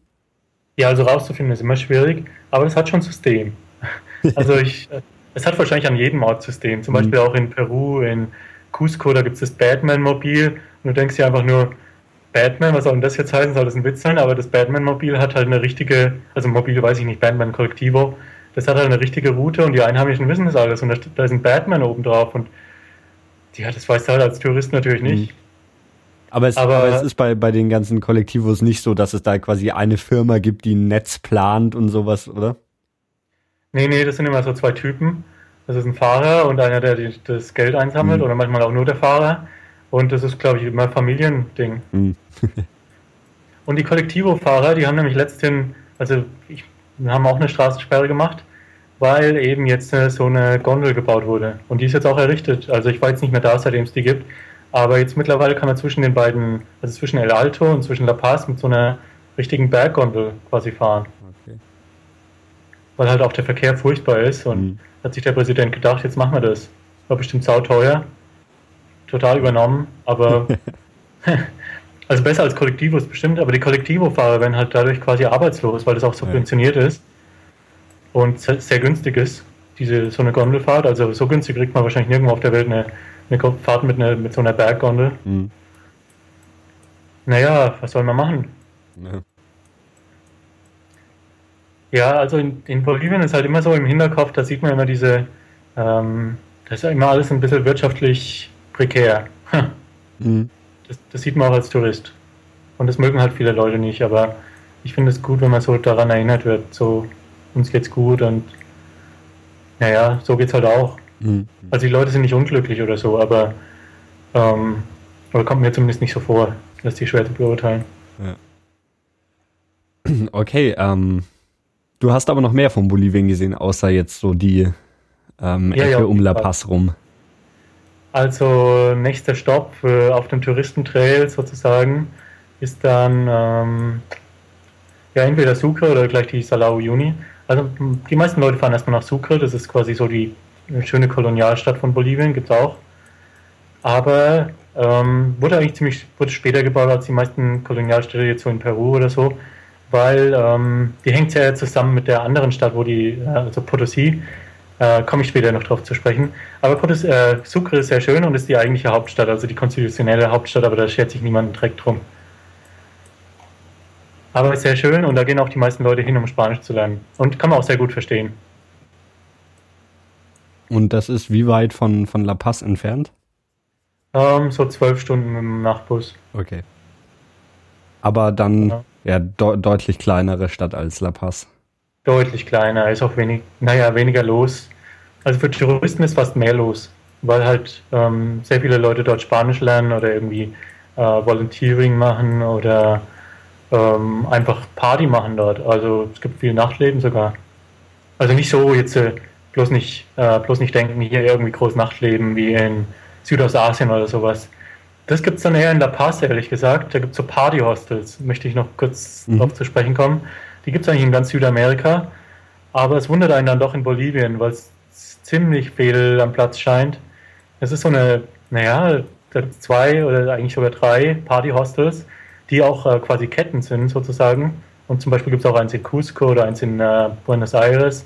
Ja, also rauszufinden ist immer schwierig, aber es hat schon System. Also ich, äh, es hat wahrscheinlich an jedem Ort System. Zum mhm. Beispiel auch in Peru, in Cusco, da gibt es das Batman-Mobil und du denkst dir einfach nur, Batman, was soll denn das jetzt heißen? Soll das ein Witz sein? Aber das Batman-Mobil hat halt eine richtige, also Mobil weiß ich nicht, Batman Kollektivo, das hat halt eine richtige Route und die Einheimischen wissen das alles und da, da ist ein Batman oben drauf und ja, das weißt du halt als Tourist natürlich nicht. Mhm. Aber es, aber, aber es ist bei, bei den ganzen Kollektivos nicht so, dass es da quasi eine Firma gibt, die ein Netz plant und sowas, oder? Nee, nee, das sind immer so zwei Typen. Das ist ein Fahrer und einer, der die, das Geld einsammelt mhm. oder manchmal auch nur der Fahrer. Und das ist, glaube ich, immer Familiending. Mhm. und die Kollektivo-Fahrer, die haben nämlich letztens, also ich, haben auch eine Straßensperre gemacht, weil eben jetzt äh, so eine Gondel gebaut wurde. Und die ist jetzt auch errichtet. Also ich war jetzt nicht mehr da, seitdem es die gibt. Aber jetzt mittlerweile kann man zwischen den beiden, also zwischen El Alto und zwischen La Paz mit so einer richtigen Berggondel quasi fahren. Okay. Weil halt auch der Verkehr furchtbar ist und mhm. hat sich der Präsident gedacht, jetzt machen wir das. War bestimmt sauteuer, total übernommen, aber also besser als Kollektivos bestimmt, aber die Kollektivofahrer werden halt dadurch quasi arbeitslos, weil das auch subventioniert ja. ist und sehr günstig ist, diese so eine Gondelfahrt. Also so günstig kriegt man wahrscheinlich nirgendwo auf der Welt eine, eine Fahrt mit, eine, mit so einer Berggondel. Mhm. Naja, was soll man machen? Ja. Ja, also in, in, Bolivien ist halt immer so im Hinterkopf, da sieht man immer diese, ähm, das ist ja immer alles ein bisschen wirtschaftlich prekär. Mhm. Das, das, sieht man auch als Tourist. Und das mögen halt viele Leute nicht, aber ich finde es gut, wenn man so daran erinnert wird, so uns geht's gut und naja, so geht's halt auch. Mhm. Also die Leute sind nicht unglücklich oder so, aber ähm, oder kommt mir zumindest nicht so vor, dass die schwer zu beurteilen. Ja. Okay, ähm, du hast aber noch mehr von Bolivien gesehen, außer jetzt so die ähm, Ecke ja, ja, um La Paz rum. Also nächster Stopp äh, auf dem Touristentrail sozusagen ist dann ähm, ja entweder Sucre oder gleich die Salau Uyuni. Also die meisten Leute fahren erstmal nach Sucre, das ist quasi so die schöne Kolonialstadt von Bolivien, gibt es auch. Aber ähm, wurde eigentlich ziemlich wurde später gebaut als die meisten Kolonialstädte jetzt so in Peru oder so, weil ähm, die hängt ja zusammen mit der anderen Stadt, wo die, äh, also Potosí, äh, komme ich später noch drauf zu sprechen. Aber äh, Sucre ist sehr schön und ist die eigentliche Hauptstadt, also die konstitutionelle Hauptstadt, aber da schert sich niemand direkt drum. Aber ist sehr schön und da gehen auch die meisten Leute hin, um Spanisch zu lernen. Und kann man auch sehr gut verstehen. Und das ist wie weit von, von La Paz entfernt? Ähm, so zwölf Stunden im Nachtbus. Okay. Aber dann ja, ja de deutlich kleinere Stadt als La Paz. Deutlich kleiner, ist auch wenig, naja, weniger los. Also für Touristen ist fast mehr los, weil halt ähm, sehr viele Leute dort Spanisch lernen oder irgendwie äh, Volunteering machen oder ähm, einfach Party machen dort. Also es gibt viel Nachtleben sogar. Also nicht so jetzt äh, bloß nicht äh, bloß nicht denken, hier irgendwie groß Nachtleben wie in Südostasien oder sowas. Das gibt es dann eher in La Paz, ehrlich gesagt. Da gibt es so Party-Hostels, möchte ich noch kurz mhm. drauf zu sprechen kommen. Die gibt es eigentlich in ganz Südamerika. Aber es wundert einen dann doch in Bolivien, weil es ziemlich viel am Platz scheint. Es ist so eine, naja, zwei oder eigentlich sogar drei Party-Hostels die auch äh, quasi Ketten sind sozusagen. Und zum Beispiel gibt es auch eins in Cusco oder eins in äh, Buenos Aires.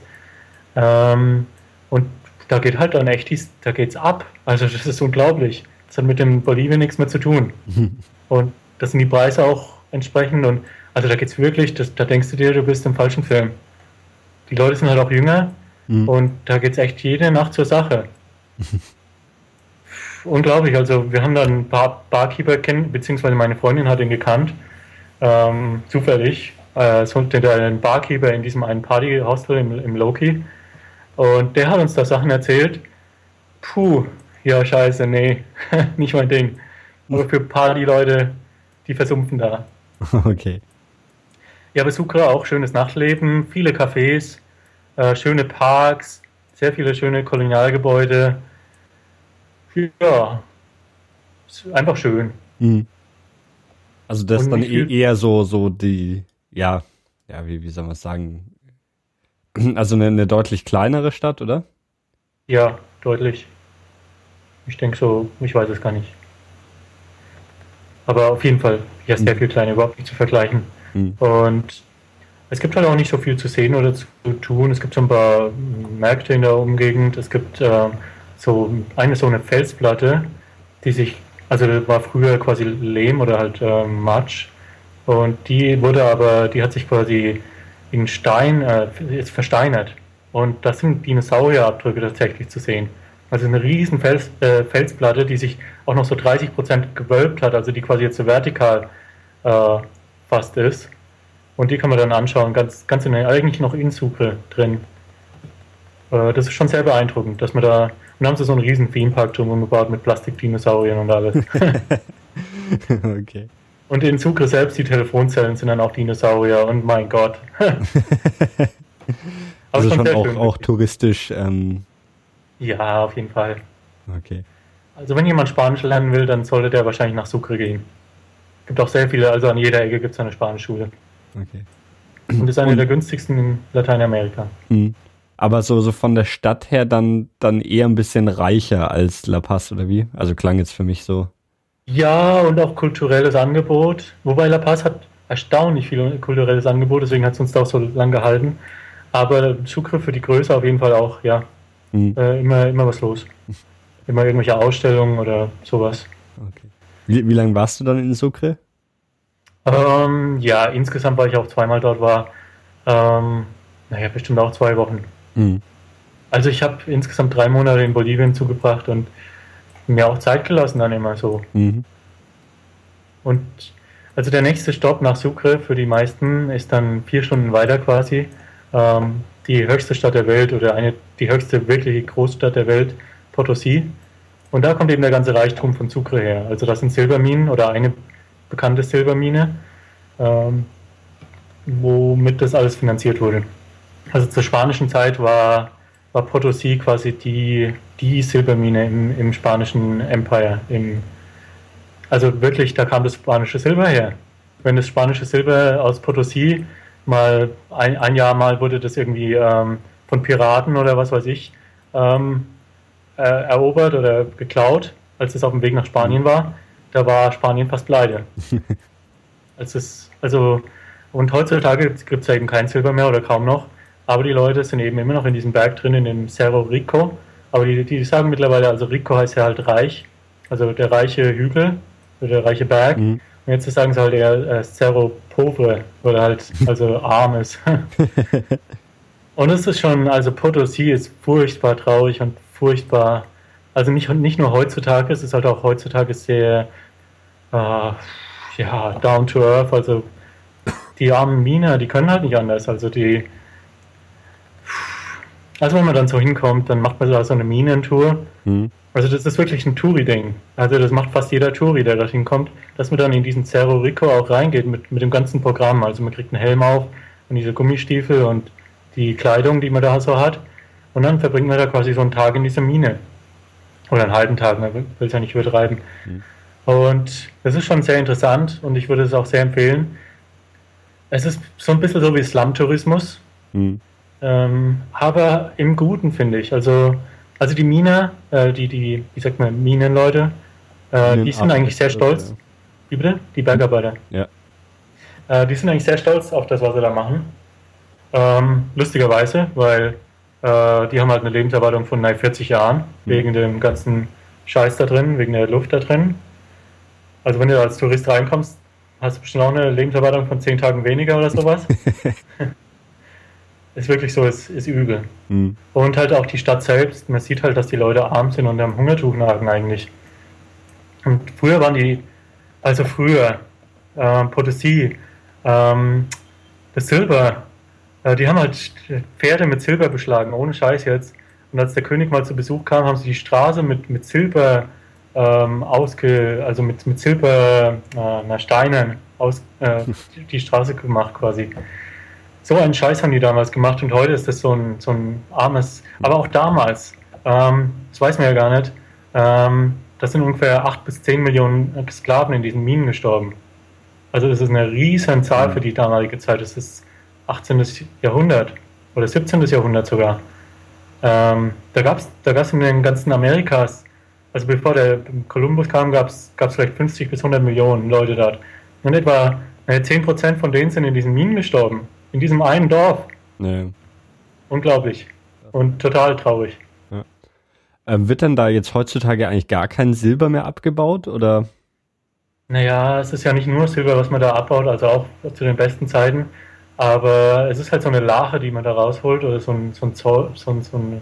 Ähm, und da geht halt dann echt, da geht's ab. Also das ist unglaublich. Das hat mit dem Bolivien nichts mehr zu tun. Und das sind die Preise auch entsprechend. Und also da geht's wirklich, das, da denkst du dir, du bist im falschen Film. Die Leute sind halt auch jünger mhm. und da geht's echt jede Nacht zur Sache. unglaublich. Also wir haben da ein paar Barkeeper kennen, beziehungsweise meine Freundin hat ihn gekannt, ähm, zufällig. Äh, so ein Barkeeper in diesem einen Partyhostel im, im Loki. Und der hat uns da Sachen erzählt. Puh, ja scheiße, nee, nicht mein Ding. Nur für Party-Leute, die versumpfen da. Okay. Ja, aber Sucre auch schönes Nachtleben, viele Cafés, äh, schöne Parks, sehr viele schöne Kolonialgebäude. Ja, ist einfach schön. Mhm. Also das ist dann e eher so, so die, ja, ja, wie, wie soll man es sagen? Also eine, eine, deutlich kleinere Stadt, oder? Ja, deutlich. Ich denke so, ich weiß es gar nicht. Aber auf jeden Fall, ja, sehr mhm. viel kleiner, überhaupt nicht zu vergleichen. Mhm. Und es gibt halt auch nicht so viel zu sehen oder zu tun. Es gibt so ein paar Märkte in der Umgegend. Es gibt äh, so eine so eine Felsplatte, die sich, also war früher quasi Lehm oder halt äh, Matsch und die wurde aber, die hat sich quasi in Stein, äh, ist versteinert und das sind Dinosaurierabdrücke tatsächlich zu sehen. Also eine riesen Fels, äh, Felsplatte, die sich auch noch so 30 Prozent gewölbt hat, also die quasi jetzt so vertikal äh, fast ist. Und die kann man dann anschauen, ganz, ganz in der, eigentlich noch in Sucre drin. Äh, das ist schon sehr beeindruckend, dass man da und haben sie so einen riesen Themepark drumherum gebaut mit Plastikdinosauriern und alles. okay. Und in Sucre selbst, die Telefonzellen sind dann auch Dinosaurier und mein Gott. Also schon, auch, auch touristisch. Ähm ja, auf jeden Fall. Okay. Also wenn jemand Spanisch lernen will, dann sollte der wahrscheinlich nach Sucre gehen. Gibt auch sehr viele, also an jeder Ecke gibt es eine Spanischschule. Okay. Und ist eine Und, der günstigsten in Lateinamerika. Mh. Aber so, so von der Stadt her dann, dann eher ein bisschen reicher als La Paz oder wie? Also klang jetzt für mich so. Ja, und auch kulturelles Angebot. Wobei La Paz hat erstaunlich viel kulturelles Angebot, deswegen hat es uns da auch so lang gehalten. Aber Zugriff für die Größe auf jeden Fall auch, ja. Mhm. Äh, immer, immer was los. Immer irgendwelche Ausstellungen oder sowas. Okay. Wie, wie lange warst du dann in Sucre? Ähm, ja, insgesamt, weil ich auch zweimal dort war, ähm, naja, bestimmt auch zwei Wochen. Mhm. Also ich habe insgesamt drei Monate in Bolivien zugebracht und mir auch Zeit gelassen dann immer so. Mhm. Und also der nächste Stopp nach Sucre für die meisten ist dann vier Stunden weiter quasi. Ähm, die höchste Stadt der Welt oder eine, die höchste wirkliche Großstadt der Welt, Potosí. Und da kommt eben der ganze Reichtum von Sucre her. Also das sind Silberminen oder eine bekannte Silbermine, ähm, womit das alles finanziert wurde. Also zur spanischen Zeit war, war Potosí quasi die, die Silbermine im, im spanischen Empire. Im, also wirklich, da kam das spanische Silber her. Wenn das spanische Silber aus Potosí mal ein, ein Jahr mal wurde das irgendwie ähm, von Piraten oder was weiß ich ähm, äh, erobert oder geklaut, als es auf dem Weg nach Spanien war. Da war Spanien fast pleite. es, also, und heutzutage gibt es ja eben kein Silber mehr oder kaum noch. Aber die Leute sind eben immer noch in diesem Berg drin, in dem Cerro Rico. Aber die, die sagen mittlerweile, also Rico heißt ja halt reich, also der reiche Hügel, der reiche Berg. Mhm. Und jetzt sagen sie halt eher äh, Cerro Pobre oder halt, also armes. und es ist schon, also Potosí ist furchtbar traurig und furchtbar, also nicht, nicht nur heutzutage, es ist halt auch heutzutage sehr, äh, ja, down to earth, also die armen Miner, die können halt nicht anders, also die, also wenn man dann so hinkommt, dann macht man so eine Minentour. Mhm. Also das ist wirklich ein Touri-Ding. Also das macht fast jeder Touri, der dorthin kommt, dass man dann in diesen Cerro Rico auch reingeht mit, mit dem ganzen Programm. Also man kriegt einen Helm auf und diese Gummistiefel und die Kleidung, die man da so hat. Und dann verbringt man da quasi so einen Tag in dieser Mine. Oder einen halben Tag, man will es ja nicht übertreiben. Mhm. Und das ist schon sehr interessant und ich würde es auch sehr empfehlen. Es ist so ein bisschen so wie Slum-Tourismus. Mhm. Ähm, aber im Guten, finde ich. Also, also die Miner, äh, die, die, wie sagt man, Minenleute, äh, die sind eigentlich sehr stolz. Ja. Wie bitte? Die Bergarbeiter. Ja. Äh, die sind eigentlich sehr stolz auf das, was sie da machen. Ähm, lustigerweise, weil äh, die haben halt eine Lebenserwartung von 40 Jahren, mhm. wegen dem ganzen Scheiß da drin, wegen der Luft da drin. Also wenn du als Tourist reinkommst, hast du bestimmt auch eine Lebenserwartung von 10 Tagen weniger oder sowas. ist wirklich so, ist, ist übel. Mhm. Und halt auch die Stadt selbst, man sieht halt, dass die Leute arm sind und am Hungertuch nagen eigentlich. Und früher waren die, also früher, äh, Potosí, ähm, das Silber, äh, die haben halt Pferde mit Silber beschlagen, ohne Scheiß jetzt. Und als der König mal zu Besuch kam, haben sie die Straße mit, mit Silber ähm, ausge, also mit, mit Silber, äh, Steinen aus, äh, die Straße gemacht quasi so einen Scheiß haben die damals gemacht und heute ist das so ein, so ein armes, aber auch damals, ähm, das weiß man ja gar nicht, ähm, das sind ungefähr 8 bis 10 Millionen Sklaven in diesen Minen gestorben. Also das ist eine riesen Zahl für die damalige Zeit. Das ist 18. Jahrhundert oder 17. Jahrhundert sogar. Ähm, da gab es da gab's in den ganzen Amerikas, also bevor der Kolumbus kam, gab es vielleicht 50 bis 100 Millionen Leute dort. Und etwa 10% von denen sind in diesen Minen gestorben. In diesem einen Dorf. Nee. Unglaublich. Und total traurig. Ja. Ähm, wird denn da jetzt heutzutage eigentlich gar kein Silber mehr abgebaut? Oder? Naja, es ist ja nicht nur Silber, was man da abbaut, also auch zu den besten Zeiten. Aber es ist halt so eine Lache, die man da rausholt, oder so ein, so ein, Zoll, so ein, so ein,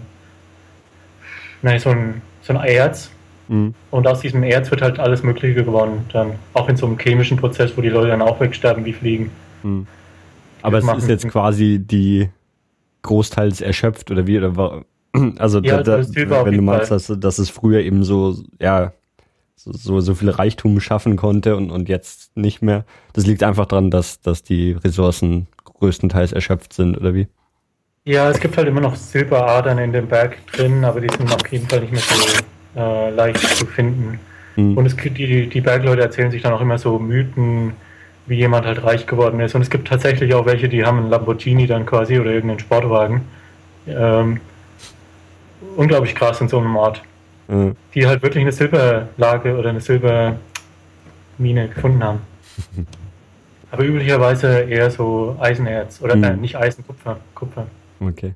nein, so ein, so ein Erz. Mhm. Und aus diesem Erz wird halt alles Mögliche gewonnen. Dann auch in so einem chemischen Prozess, wo die Leute dann auch wegsterben wie Fliegen. Mhm. Aber es ist jetzt quasi die großteils erschöpft oder wie oder war, also ja, da, da, wenn du meinst, dass, dass es früher eben so ja so, so viel Reichtum schaffen konnte und, und jetzt nicht mehr. Das liegt einfach daran, dass, dass die Ressourcen größtenteils erschöpft sind, oder wie? Ja, es gibt halt immer noch Silberadern in dem Berg drin, aber die sind auf jeden Fall nicht mehr so äh, leicht zu finden. Mhm. Und es, die, die Bergleute erzählen sich dann auch immer so Mythen, wie jemand halt reich geworden ist. Und es gibt tatsächlich auch welche, die haben einen Lamborghini dann quasi oder irgendeinen Sportwagen. Ähm, unglaublich krass in so einem Ort. Mhm. Die halt wirklich eine Silberlage oder eine Silbermine gefunden haben. Aber üblicherweise eher so Eisenerz oder mhm. äh, nicht Eisen, Kupfer. Kupfer. Okay.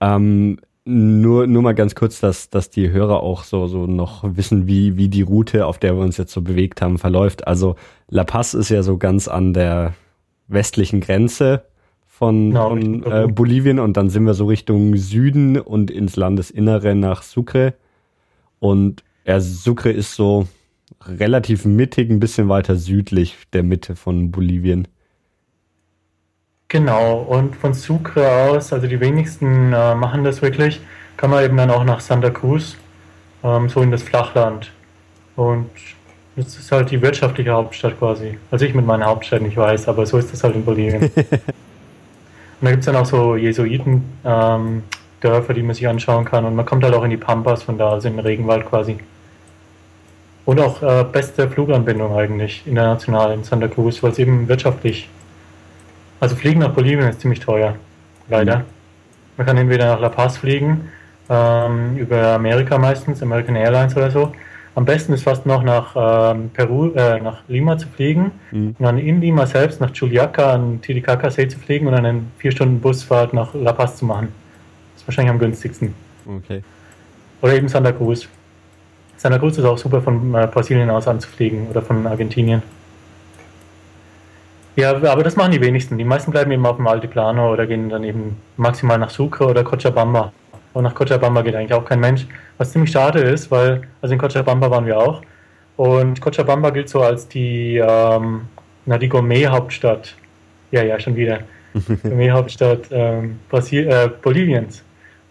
Ähm, nur, nur mal ganz kurz, dass, dass die Hörer auch so, so noch wissen, wie, wie die Route, auf der wir uns jetzt so bewegt haben, verläuft. Also La Paz ist ja so ganz an der westlichen Grenze von, genau, von äh, Bolivien und dann sind wir so Richtung Süden und ins Landesinnere nach Sucre. Und ja, Sucre ist so relativ mittig, ein bisschen weiter südlich der Mitte von Bolivien. Genau, und von Sucre aus, also die wenigsten äh, machen das wirklich, kann man eben dann auch nach Santa Cruz, ähm, so in das Flachland. Und das ist halt die wirtschaftliche Hauptstadt quasi. Also ich mit meiner Hauptstadt nicht weiß, aber so ist das halt in Bolivien. und da gibt es dann auch so Jesuiten-Dörfer, ähm, die man sich anschauen kann. Und man kommt halt auch in die Pampas von da, also in den Regenwald quasi. Und auch äh, beste Fluganbindung eigentlich international in Santa Cruz, weil es eben wirtschaftlich also Fliegen nach Bolivien ist ziemlich teuer, leider. Mhm. Man kann entweder nach La Paz fliegen, ähm, über Amerika meistens, American Airlines oder so. Am besten ist fast noch nach ähm, Peru, äh, nach Lima zu fliegen mhm. und dann in Lima selbst nach Juliaca an Titicaca-See zu fliegen und dann eine vier Stunden Busfahrt nach La Paz zu machen. Das ist wahrscheinlich am günstigsten. Okay. Oder eben Santa Cruz. Santa Cruz ist auch super von äh, Brasilien aus anzufliegen oder von Argentinien. Ja, aber das machen die wenigsten. Die meisten bleiben eben auf dem Altiplano oder gehen dann eben maximal nach Sucre oder Cochabamba. Und nach Cochabamba geht eigentlich auch kein Mensch. Was ziemlich schade ist, weil, also in Cochabamba waren wir auch. Und Cochabamba gilt so als die, ähm, na, die Gourmet-Hauptstadt. Ja, ja, schon wieder. Gourmet-Hauptstadt ähm, äh, Boliviens.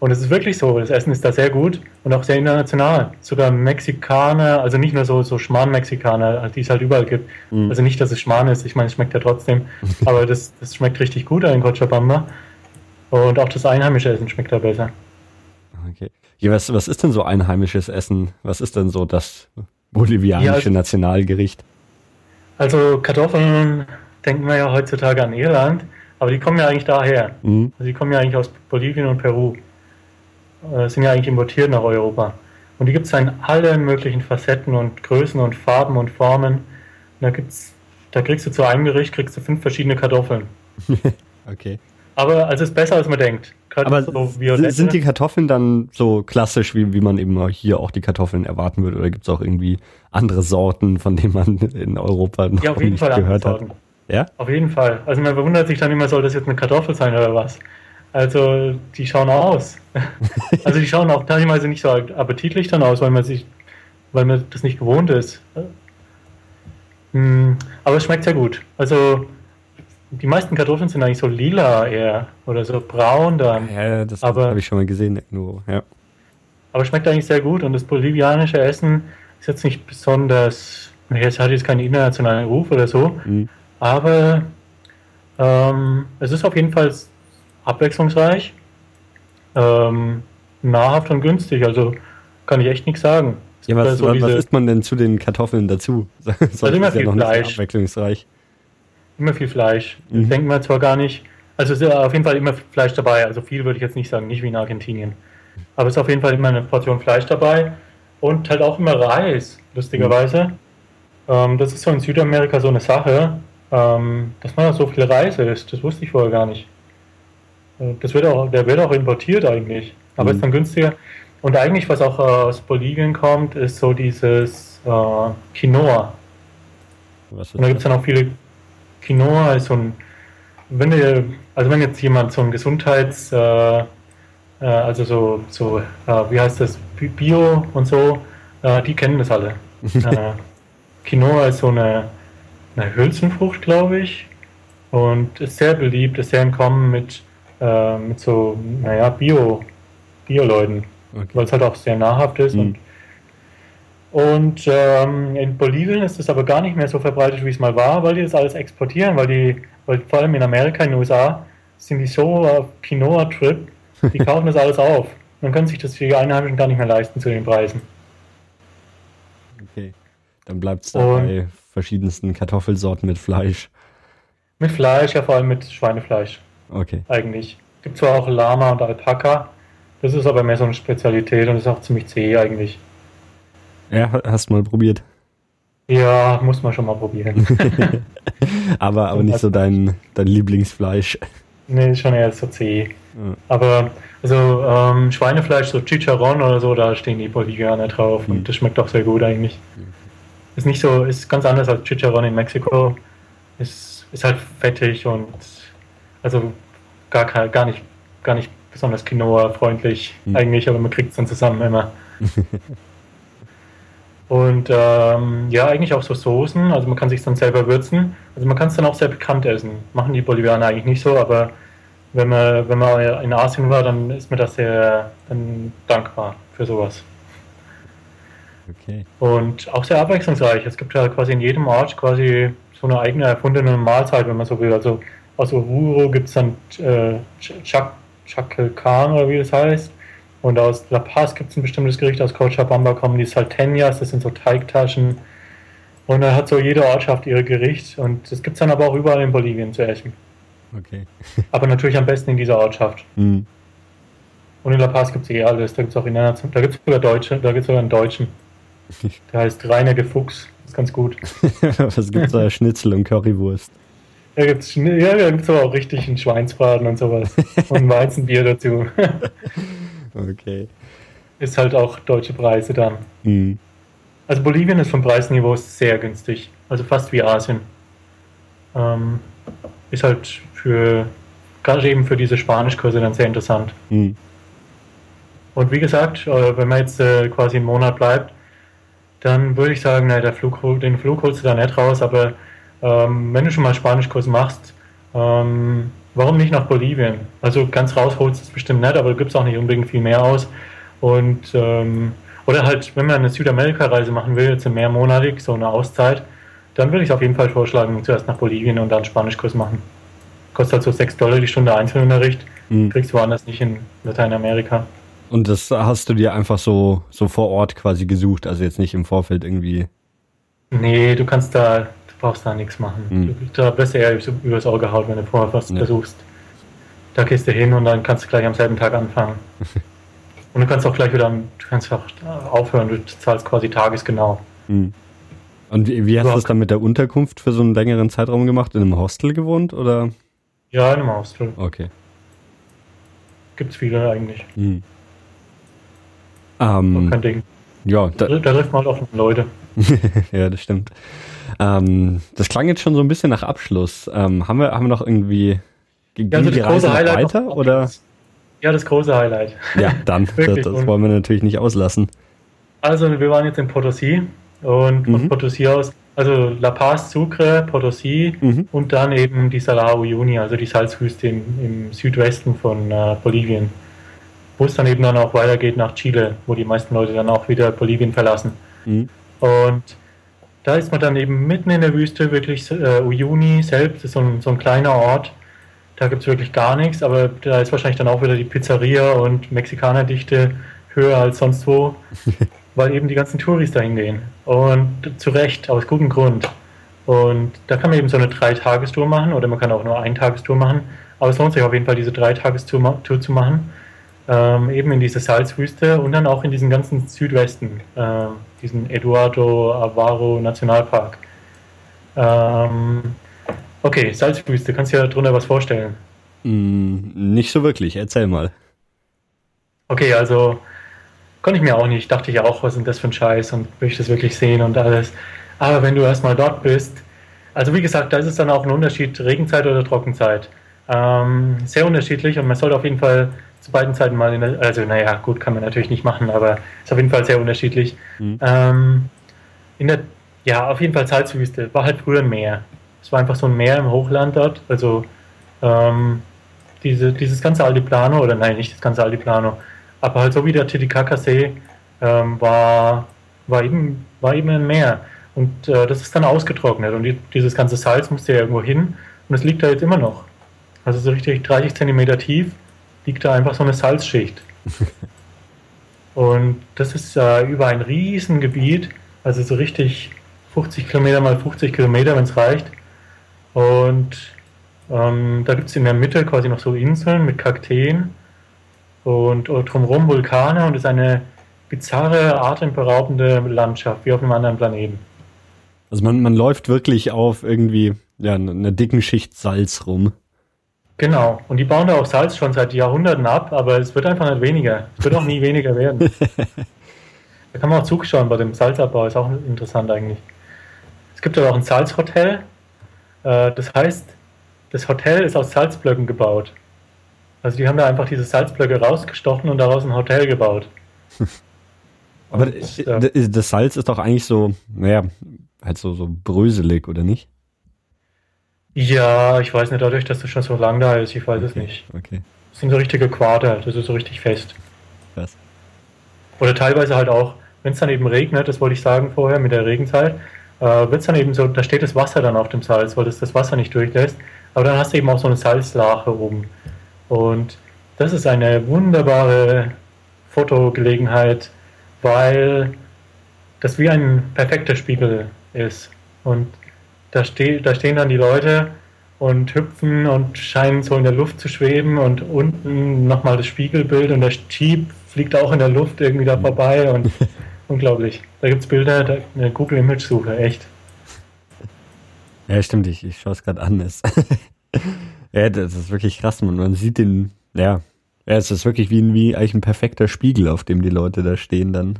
Und es ist wirklich so, das Essen ist da sehr gut und auch sehr international. Sogar Mexikaner, also nicht nur so, so Schmarrn-Mexikaner, die es halt überall gibt. Mhm. Also nicht, dass es Schmarrn ist, ich meine, es schmeckt ja trotzdem, aber das, das schmeckt richtig gut in Cochabamba. Und auch das einheimische Essen schmeckt da besser. Okay. Ja, was, was ist denn so einheimisches Essen? Was ist denn so das bolivianische ja, also, Nationalgericht? Also Kartoffeln denken wir ja heutzutage an Irland, aber die kommen ja eigentlich daher. Mhm. Also die kommen ja eigentlich aus Bolivien und Peru äh, sind ja eigentlich importiert nach Europa. Und die gibt es in allen möglichen Facetten und Größen und Farben und Formen. Und da gibt's, da kriegst du zu einem Gericht kriegst du fünf verschiedene Kartoffeln. okay. Aber also es ist besser, als man denkt. Gerade Aber so sind die Kartoffeln dann so klassisch, wie, wie man eben hier auch die Kartoffeln erwarten würde? Oder gibt es auch irgendwie andere Sorten, von denen man in Europa noch ja, nicht Fall gehört hat? Ja? Auf jeden Fall. Also man bewundert sich dann immer, soll das jetzt eine Kartoffel sein oder was? Also die schauen aus. also die schauen auch teilweise nicht so appetitlich dann aus, weil man sich, weil man das nicht gewohnt ist. Hm, aber es schmeckt sehr gut. Also die meisten Kartoffeln sind eigentlich so lila eher oder so braun dann. Ja, das habe ich schon mal gesehen irgendwo, ja. Aber schmeckt eigentlich sehr gut und das bolivianische Essen ist jetzt nicht besonders, es hat jetzt keinen internationalen Ruf oder so, mhm. aber ähm, es ist auf jeden Fall abwechslungsreich, ähm, nahrhaft und günstig. Also kann ich echt nichts sagen. Ja, was, so was isst man denn zu den Kartoffeln dazu? also immer viel ja Fleisch. abwechslungsreich. Immer viel Fleisch. Mhm. Denken wir zwar gar nicht. Also es ist auf jeden Fall immer Fleisch dabei. Also viel würde ich jetzt nicht sagen, nicht wie in Argentinien. Aber es ist auf jeden Fall immer eine Portion Fleisch dabei. Und halt auch immer Reis, lustigerweise. Mhm. Ähm, das ist so in Südamerika so eine Sache, ähm, dass man so viel Reis isst. Das wusste ich vorher gar nicht. Das wird auch, der wird auch importiert eigentlich, aber mhm. ist dann günstiger. Und eigentlich, was auch äh, aus Bolivien kommt, ist so dieses äh, Quinoa. und da gibt es dann auch viele Quinoa ist so ein, wenn ihr, also wenn jetzt jemand so ein Gesundheits, äh, äh, also so, so äh, wie heißt das, Bio und so, äh, die kennen das alle. Quinoa ist so eine, eine Hülsenfrucht, glaube ich, und ist sehr beliebt, ist sehr im Kommen mit äh, mit so, naja, Bio, Bio-Leuten, okay. weil es halt auch sehr nahrhaft ist. Mhm. Und, und ähm, in Bolivien ist es aber gar nicht mehr so verbreitet, wie es mal war, weil die das alles exportieren, weil die, weil vor allem in Amerika, in den USA, sind die so auf Quinoa-Trip, die kaufen das alles auf. Man kann sich das für die Einheimischen gar nicht mehr leisten zu den Preisen. Okay. Dann bleibt es bei verschiedensten Kartoffelsorten mit Fleisch. Mit Fleisch, ja vor allem mit Schweinefleisch. Okay. Eigentlich. Gibt zwar auch Lama und Alpaka, das ist aber mehr so eine Spezialität und ist auch ziemlich zäh eigentlich. Ja, hast du mal probiert. Ja, muss man schon mal probieren. aber aber nicht so dein, dein Lieblingsfleisch. Nee, schon eher so zäh. Ja. Aber also ähm, Schweinefleisch, so Chicharron oder so, da stehen die Bolivianer drauf mhm. und das schmeckt auch sehr gut eigentlich. Mhm. Ist nicht so, ist ganz anders als Chicharron in Mexiko. Ist, ist halt fettig und also gar, gar nicht, gar nicht besonders Quinoa-freundlich mhm. eigentlich, aber man kriegt es dann zusammen immer. Und ähm, ja, eigentlich auch so Soßen, also man kann sich dann selber würzen. Also man kann es dann auch sehr bekannt essen. Machen die Bolivianer eigentlich nicht so, aber wenn man, wenn man in Asien war, dann ist mir das sehr dankbar für sowas. Okay. Und auch sehr abwechslungsreich. Es gibt ja quasi in jedem Ort quasi so eine eigene erfundene Mahlzeit, wenn man so will. Also aus Oruro gibt es dann äh, Chakelkan oder wie das heißt. Und aus La Paz gibt es ein bestimmtes Gericht, aus Cochabamba kommen die Salteñas, das sind so Teigtaschen. Und da hat so jede Ortschaft ihre Gericht und das gibt es dann aber auch überall in Bolivien zu essen. Okay. aber natürlich am besten in dieser Ortschaft. Mhm. Und in La Paz gibt es eh alles. Da gibt es auch in der da gibt es sogar Deutsche, da gibt es sogar einen Deutschen. Der heißt Rainer de Fuchs. Das ist ganz gut. Was gibt es da? Schnitzel und Currywurst. Da gibt es ja, aber auch richtig einen Schweinsbraten und sowas. und Weizenbier dazu. Okay. Ist halt auch deutsche Preise dann. Mhm. Also Bolivien ist vom Preisniveau sehr günstig. Also fast wie Asien. Ähm, ist halt für, gerade eben für diese Spanischkurse dann sehr interessant. Mhm. Und wie gesagt, äh, wenn man jetzt äh, quasi einen Monat bleibt, dann würde ich sagen, na, der Flug, den Flug holst du da nicht raus, aber ähm, wenn du schon mal Spanischkurs machst, ähm, warum nicht nach Bolivien? Also ganz rausholst du es bestimmt nicht, aber du gibst auch nicht unbedingt viel mehr aus. Und ähm, oder halt, wenn man eine Südamerika-Reise machen will, jetzt mehrmonatig, so eine Auszeit, dann würde ich auf jeden Fall vorschlagen, zuerst nach Bolivien und dann Spanischkurs machen. Kostet halt so 6 Dollar die Stunde Einzelunterricht. Mhm. Kriegst du woanders nicht in Lateinamerika. Und das hast du dir einfach so, so vor Ort quasi gesucht, also jetzt nicht im Vorfeld irgendwie. Nee, du kannst da, brauchst da nichts machen. Mhm. Da wirst du eher übers Auge hauen, wenn du vorher was ja. versuchst. Da gehst du hin und dann kannst du gleich am selben Tag anfangen. und du kannst auch gleich wieder, du kannst auch aufhören, du zahlst quasi tagesgenau. Mhm. Und wie, wie hast du das dann mit der Unterkunft für so einen längeren Zeitraum gemacht? In einem Hostel gewohnt oder? Ja, in einem Hostel. Okay. Gibt's viele eigentlich. Mhm. Ähm, kein Ding. Ja, da, da trifft man auch Leute. ja, das stimmt. Ähm, das klang jetzt schon so ein bisschen nach Abschluss. Ähm, haben, wir, haben wir noch irgendwie. Ging ja, also die Reise Highlight weiter? Oder? Ja, das große Highlight. Ja, dann. das, das wollen wir natürlich nicht auslassen. Also, wir waren jetzt in Potosí und von mhm. Potosí aus, also La Paz, Sucre, Potosí mhm. und dann eben die Salar Uyuni, also die Salzwüste im, im Südwesten von äh, Bolivien. Wo es dann eben dann auch weitergeht nach Chile, wo die meisten Leute dann auch wieder Bolivien verlassen. Mhm. Und da ist man dann eben mitten in der Wüste, wirklich äh, Uyuni selbst ist so ein, so ein kleiner Ort. Da gibt es wirklich gar nichts, aber da ist wahrscheinlich dann auch wieder die Pizzeria und Mexikanerdichte höher als sonst wo, weil eben die ganzen Touris dahin gehen. Und zu Recht, aus gutem Grund. Und da kann man eben so eine Dreitagestour machen oder man kann auch nur eine Tagestour machen. Aber es lohnt sich auf jeden Fall, diese Dreitagestour zu machen ähm, eben in diese Salzwüste und dann auch in diesen ganzen Südwesten, äh, diesen Eduardo Avaro Nationalpark. Ähm, okay, Salzwüste, kannst du dir darunter was vorstellen? Mm, nicht so wirklich, erzähl mal. Okay, also konnte ich mir auch nicht, dachte ich auch, was ist das für ein Scheiß und will ich das wirklich sehen und alles. Aber wenn du erstmal dort bist, also wie gesagt, da ist es dann auch ein Unterschied, Regenzeit oder Trockenzeit. Ähm, sehr unterschiedlich und man sollte auf jeden Fall zu beiden Zeiten mal in der, also naja, gut, kann man natürlich nicht machen, aber ist auf jeden Fall sehr unterschiedlich. Mhm. Ähm, in der, ja, auf jeden Fall Salzwüste, war halt früher ein Meer. Es war einfach so ein Meer im Hochland dort, also ähm, diese, dieses ganze Altiplano, oder nein, nicht das ganze Altiplano, aber halt so wie der Titicaca-See ähm, war, war, eben, war eben ein Meer. Und äh, das ist dann ausgetrocknet und die, dieses ganze Salz musste ja irgendwo hin und es liegt da jetzt immer noch. also so richtig 30 Zentimeter tief, liegt da einfach so eine Salzschicht. Und das ist äh, über ein Riesengebiet, also so richtig 50 Kilometer mal 50 Kilometer, wenn es reicht. Und ähm, da gibt es in der Mitte quasi noch so Inseln mit Kakteen und drumherum Vulkane und es ist eine bizarre, atemberaubende Landschaft, wie auf einem anderen Planeten. Also man, man läuft wirklich auf irgendwie ja, einer dicken Schicht Salz rum. Genau, und die bauen da auch Salz schon seit Jahrhunderten ab, aber es wird einfach nicht weniger. Es wird auch nie weniger werden. da kann man auch zuschauen bei dem Salzabbau, ist auch interessant eigentlich. Es gibt aber auch ein Salzhotel. Äh, das heißt, das Hotel ist aus Salzblöcken gebaut. Also die haben da einfach diese Salzblöcke rausgestochen und daraus ein Hotel gebaut. Aber und, äh, das Salz ist doch eigentlich so, naja, halt so, so bröselig, oder nicht? Ja, ich weiß nicht, dadurch, dass das schon so lang da ist, ich weiß okay, es nicht. Okay. Das sind so richtige Quader, das ist so richtig fest. Was? Oder teilweise halt auch, wenn es dann eben regnet, das wollte ich sagen vorher mit der Regenzeit, äh, wird es dann eben so, da steht das Wasser dann auf dem Salz, weil das das Wasser nicht durchlässt. Aber dann hast du eben auch so eine Salzlache oben. Und das ist eine wunderbare Fotogelegenheit, weil das wie ein perfekter Spiegel ist. Und da, ste da stehen dann die Leute und hüpfen und scheinen so in der Luft zu schweben und unten nochmal das Spiegelbild und der Jeep fliegt auch in der Luft irgendwie da vorbei und unglaublich. Da gibt es Bilder, da, eine Google Image Suche, echt. Ja, stimmt, ich, ich schaue es gerade an. ja, das ist wirklich krass, man. Man sieht den, ja, ja, es ist wirklich wie, wie eigentlich ein perfekter Spiegel, auf dem die Leute da stehen dann.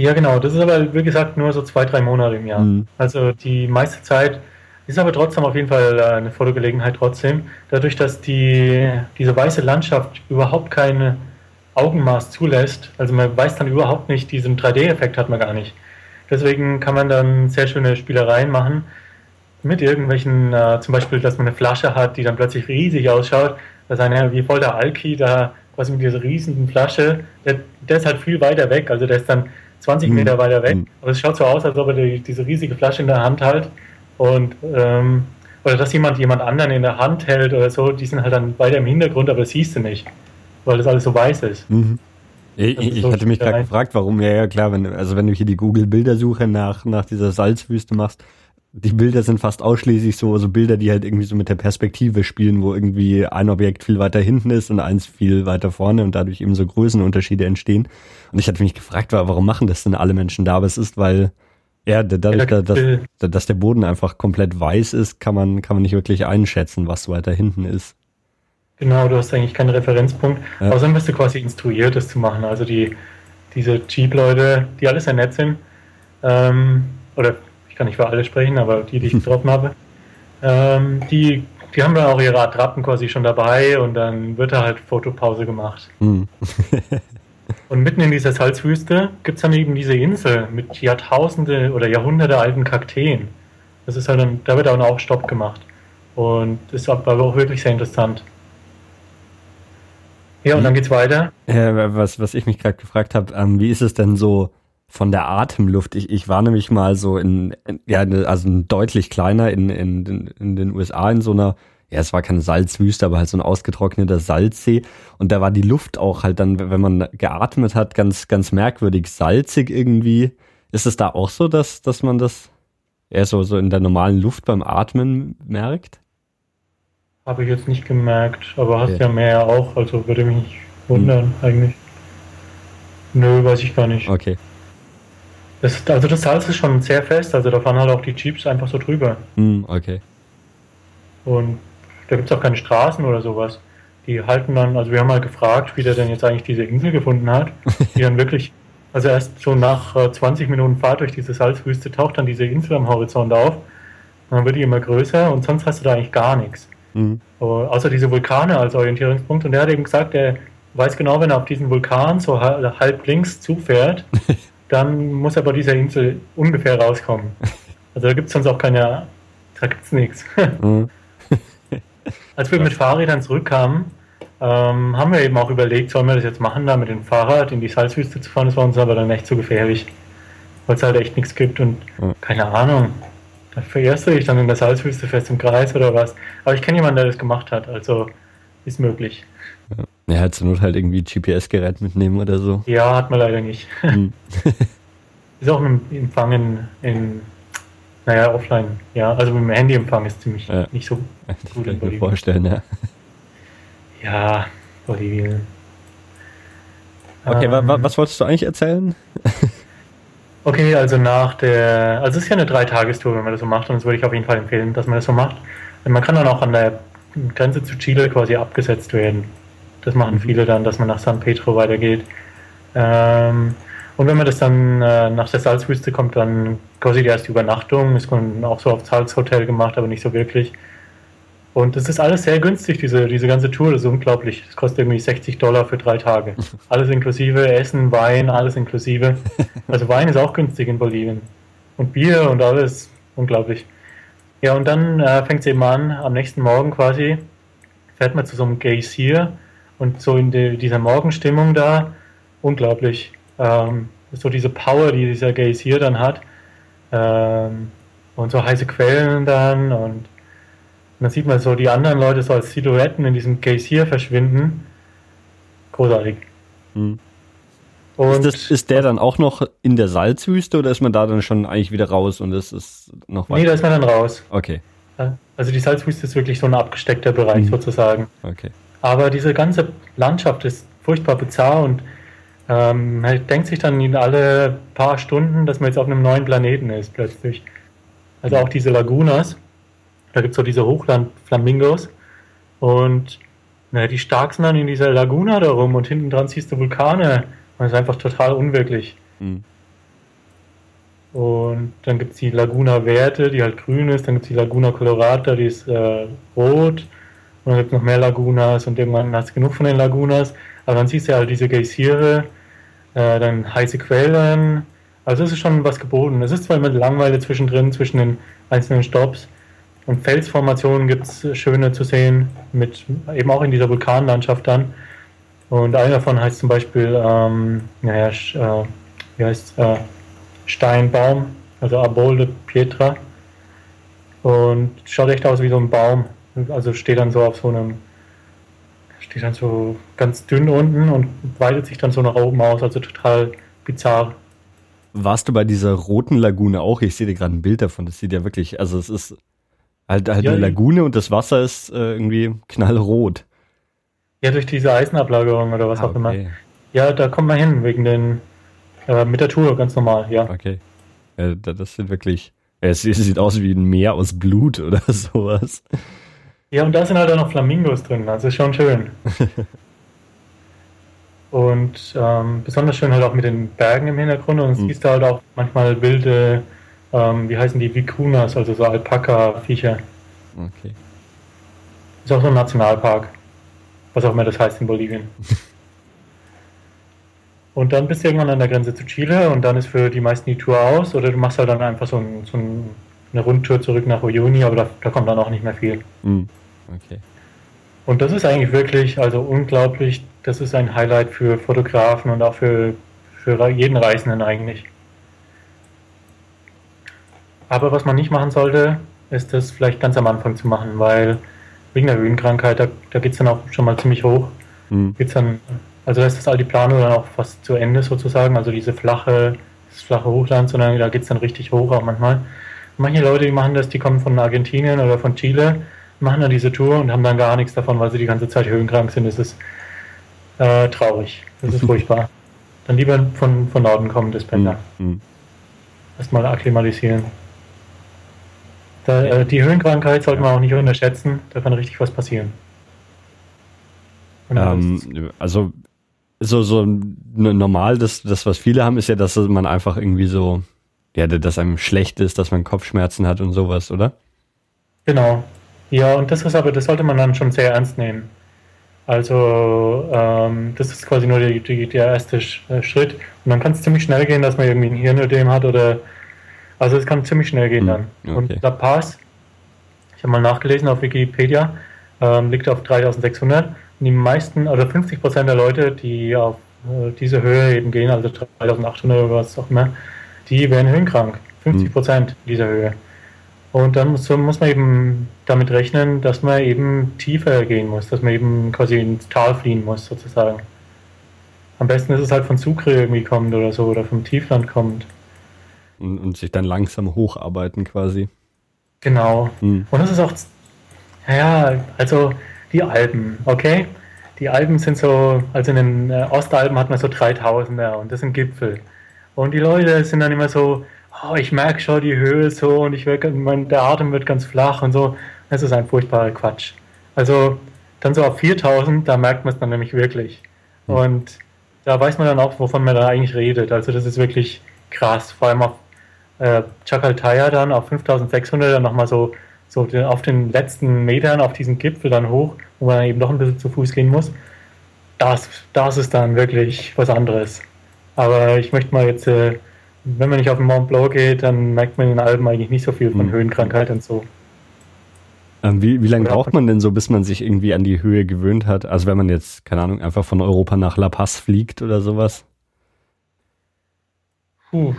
Ja, genau. Das ist aber, wie gesagt, nur so zwei, drei Monate im Jahr. Mhm. Also die meiste Zeit ist aber trotzdem auf jeden Fall äh, eine Fotogelegenheit trotzdem. Dadurch, dass die, diese weiße Landschaft überhaupt kein Augenmaß zulässt, also man weiß dann überhaupt nicht, diesen 3D-Effekt hat man gar nicht. Deswegen kann man dann sehr schöne Spielereien machen mit irgendwelchen, äh, zum Beispiel, dass man eine Flasche hat, die dann plötzlich riesig ausschaut. Da ist einer wie voll der Alki da quasi mit dieser riesigen Flasche, der, der ist halt viel weiter weg, also der ist dann 20 mhm. Meter weiter weg. Mhm. Aber es schaut so aus, als ob er die, diese riesige Flasche in der Hand hält. Und, ähm, oder dass jemand jemand anderen in der Hand hält oder so, die sind halt dann weiter im Hintergrund, aber das siehst du nicht, weil das alles so weiß ist. Mhm. Ich, ich so hatte mich gerade gefragt, warum, ja, ja klar, wenn, also wenn du hier die Google-Bildersuche nach, nach dieser Salzwüste machst, die Bilder sind fast ausschließlich so, so Bilder, die halt irgendwie so mit der Perspektive spielen, wo irgendwie ein Objekt viel weiter hinten ist und eins viel weiter vorne und dadurch eben so Größenunterschiede entstehen. Und ich hatte mich gefragt, warum machen das denn alle Menschen da? Aber es ist, weil ja, dadurch, ja, dass, dass der Boden einfach komplett weiß ist, kann man, kann man nicht wirklich einschätzen, was weiter hinten ist. Genau, du hast eigentlich keinen Referenzpunkt. Ja. Außerdem bist du quasi instruiert, das zu machen. Also die, diese Jeep-Leute, die alle sehr nett sind, ähm, oder kann nicht für alle sprechen, aber die, die ich getroffen habe, ähm, die, die haben dann auch ihre Attrappen quasi schon dabei und dann wird da halt Fotopause gemacht. Mhm. und mitten in dieser Salzwüste gibt es dann eben diese Insel mit Jahrtausende oder Jahrhunderte alten Kakteen. Das ist halt dann, da wird dann auch Stopp gemacht. Und das ist aber auch wirklich sehr interessant. Ja, und dann geht's weiter. Ja, was, was ich mich gerade gefragt habe, ähm, wie ist es denn so von der Atemluft. Ich, ich war nämlich mal so in, in ja, also deutlich kleiner in, in, in den USA in so einer, ja, es war keine Salzwüste, aber halt so ein ausgetrockneter Salzsee. Und da war die Luft auch halt dann, wenn man geatmet hat, ganz, ganz merkwürdig salzig irgendwie. Ist es da auch so, dass, dass man das eher so, so in der normalen Luft beim Atmen merkt? Habe ich jetzt nicht gemerkt, aber hast okay. ja mehr auch, also würde mich nicht wundern hm. eigentlich. Nö, weiß ich gar nicht. Okay. Das, also das Salz ist schon sehr fest, also da fahren halt auch die Jeeps einfach so drüber. Mm, okay. Und da gibt es auch keine Straßen oder sowas. Die halten dann, also wir haben mal gefragt, wie der denn jetzt eigentlich diese Insel gefunden hat, die dann wirklich, also erst so nach 20 äh, Minuten Fahrt durch diese Salzwüste taucht dann diese Insel am Horizont auf. Und dann wird die immer größer und sonst hast du da eigentlich gar nichts. Mhm. außer diese Vulkane als Orientierungspunkt. Und der hat eben gesagt, er weiß genau, wenn er auf diesen Vulkan so halb links zufährt, dann muss er bei dieser Insel ungefähr rauskommen. Also da gibt es sonst auch keine, da gibt es nichts. Mhm. Als wir mit Fahrrädern zurückkamen, ähm, haben wir eben auch überlegt, sollen wir das jetzt machen, da mit dem Fahrrad in die Salzwüste zu fahren. Das war uns aber dann echt zu gefährlich, weil es halt echt nichts gibt und mhm. keine Ahnung. da verehrst du dich dann in der Salzwüste fest im Kreis oder was. Aber ich kenne jemanden, der das gemacht hat, also ist möglich. Ja, ja zur Not halt irgendwie GPS-Gerät mitnehmen oder so. Ja, hat man leider nicht. Hm. ist auch ein Empfang in, in, naja, offline. Ja, also mit dem Handyempfang ist ziemlich ja. nicht so das gut. Kann ich mir vorstellen, ja. Ja, Bolivien. Okay, ähm, wa was wolltest du eigentlich erzählen? okay, also nach der, also es ist ja eine Dreitagestour, wenn man das so macht, und das würde ich auf jeden Fall empfehlen, dass man das so macht. Und man kann dann auch an der Grenze zu Chile quasi abgesetzt werden. Das machen mhm. viele dann, dass man nach San Pedro weitergeht. Ähm, und wenn man das dann äh, nach der Salzwüste kommt, dann quasi die erste Übernachtung. Ist man auch so aufs Salzhotel gemacht, aber nicht so wirklich. Und das ist alles sehr günstig, diese, diese ganze Tour, das ist unglaublich. Das kostet irgendwie 60 Dollar für drei Tage. Alles inklusive, Essen, Wein, alles inklusive. Also Wein ist auch günstig in Bolivien. Und Bier und alles, unglaublich. Ja, und dann äh, fängt es eben an, am nächsten Morgen quasi, fährt man zu so einem Geysir und so in die, dieser Morgenstimmung da, unglaublich. Ähm, so diese Power, die dieser Geysir dann hat. Ähm, und so heiße Quellen dann und und dann sieht man so die anderen Leute so als Silhouetten in diesem Case hier verschwinden. Großartig. Hm. Und ist, das, ist, der dann auch noch in der Salzwüste oder ist man da dann schon eigentlich wieder raus und es ist noch weiter? Nee, da ist man dann raus. Okay. Also die Salzwüste ist wirklich so ein abgesteckter Bereich mhm. sozusagen. Okay. Aber diese ganze Landschaft ist furchtbar bizarr und ähm, man denkt sich dann in alle paar Stunden, dass man jetzt auf einem neuen Planeten ist plötzlich. Also auch diese Lagunas. Da gibt es so diese Hochland-Flamingos und na, die stark sind dann in dieser Laguna da rum und hinten dran siehst du Vulkane. Das ist einfach total unwirklich. Mhm. Und dann gibt es die Laguna Verde, die halt grün ist. Dann gibt es die Laguna Colorata, die ist äh, rot. Und dann gibt es noch mehr Lagunas und irgendwann hast du genug von den Lagunas. Aber dann siehst du ja halt diese Geysire, äh, dann heiße Quellen. Also es ist schon was geboten. Es ist zwar immer Langweile zwischendrin, zwischen den einzelnen Stops. Und Felsformationen gibt es schöne zu sehen, mit eben auch in dieser Vulkanlandschaft dann. Und einer davon heißt zum Beispiel, ähm, naja, äh, wie heißt äh, Steinbaum, also Arbol de Pietra. Und schaut echt aus wie so ein Baum. Also steht dann so auf so einem, steht dann so ganz dünn unten und weitet sich dann so nach oben aus, also total bizarr. Warst du bei dieser roten Lagune auch? Ich sehe dir gerade ein Bild davon. Das sieht ja wirklich, also es ist Halt, halt ja, eine Lagune und das Wasser ist äh, irgendwie knallrot. Ja, durch diese Eisenablagerung oder was ah, auch immer. Ja, da kommt man hin, wegen den, äh, mit der Tour, ganz normal, ja. Okay. Ja, das sind wirklich, es, es sieht aus wie ein Meer aus Blut oder sowas. Ja, und da sind halt auch noch Flamingos drin, also ist schon schön. und ähm, besonders schön halt auch mit den Bergen im Hintergrund und mhm. siehst da halt auch manchmal wilde ähm, wie heißen die, Vicunas, also so Alpaka-Viecher. Okay. Ist auch so ein Nationalpark, was auch immer das heißt in Bolivien. und dann bist du irgendwann an der Grenze zu Chile und dann ist für die meisten die Tour aus oder du machst halt dann einfach so, ein, so ein, eine Rundtour zurück nach Uyuni, aber da, da, kommt dann auch nicht mehr viel. Mm, okay. Und das ist eigentlich wirklich, also unglaublich, das ist ein Highlight für Fotografen und auch für, für jeden Reisenden eigentlich. Aber was man nicht machen sollte, ist das vielleicht ganz am Anfang zu machen, weil wegen der Höhenkrankheit, da, da geht es dann auch schon mal ziemlich hoch. Mhm. Geht's dann, also da ist das Altiplano dann auch fast zu Ende sozusagen, also diese flache, das flache Hochland, sondern da geht es dann richtig hoch auch manchmal. Manche Leute, die machen das, die kommen von Argentinien oder von Chile, machen dann diese Tour und haben dann gar nichts davon, weil sie die ganze Zeit höhenkrank sind. Das ist äh, traurig. Das ist furchtbar. Dann lieber von, von Norden kommen, das Pendler. Mhm. Erstmal akklimatisieren. Da, äh, die Höhenkrankheit sollte man auch nicht unterschätzen, da kann richtig was passieren. Ähm, also so, so normal, das, das, was viele haben, ist ja, dass man einfach irgendwie so, ja, dass einem schlecht ist, dass man Kopfschmerzen hat und sowas, oder? Genau. Ja, und das ist aber, das sollte man dann schon sehr ernst nehmen. Also, ähm, das ist quasi nur die, die, der erste äh, Schritt. Und dann kann es ziemlich schnell gehen, dass man irgendwie ein Hirnödem hat oder also es kann ziemlich schnell gehen hm, dann. Okay. Und La Paz, ich habe mal nachgelesen auf Wikipedia, ähm, liegt auf 3600. Und die meisten, also 50 Prozent der Leute, die auf äh, diese Höhe eben gehen, also 3800 oder was auch immer, die werden höhenkrank. 50 Prozent hm. dieser Höhe. Und dann muss, muss man eben damit rechnen, dass man eben tiefer gehen muss, dass man eben quasi ins Tal fliehen muss, sozusagen. Am besten ist es halt von Sucre irgendwie kommt oder so, oder vom Tiefland kommt. Und, und sich dann langsam hocharbeiten quasi. Genau. Hm. Und das ist auch, ja, also die Alpen, okay? Die Alpen sind so, also in den äh, Ostalpen hat man so 3000er und das sind Gipfel. Und die Leute sind dann immer so, oh, ich merke schon die Höhe so und ich werd, mein, der Atem wird ganz flach und so. Das ist ein furchtbarer Quatsch. Also dann so auf 4000, da merkt man es dann nämlich wirklich. Hm. Und da weiß man dann auch, wovon man da eigentlich redet. Also das ist wirklich krass. Vor allem auf äh, Chakaltaya dann auf 5600 dann nochmal so, so den, auf den letzten Metern auf diesen Gipfel dann hoch, wo man eben noch ein bisschen zu Fuß gehen muss. Das, das ist dann wirklich was anderes. Aber ich möchte mal jetzt äh, wenn man nicht auf den Mont Blanc geht, dann merkt man in den Alpen eigentlich nicht so viel von mhm. Höhenkrankheit und so. Ähm, wie, wie lange braucht man denn so, bis man sich irgendwie an die Höhe gewöhnt hat? Also wenn man jetzt, keine Ahnung, einfach von Europa nach La Paz fliegt oder sowas? Puh.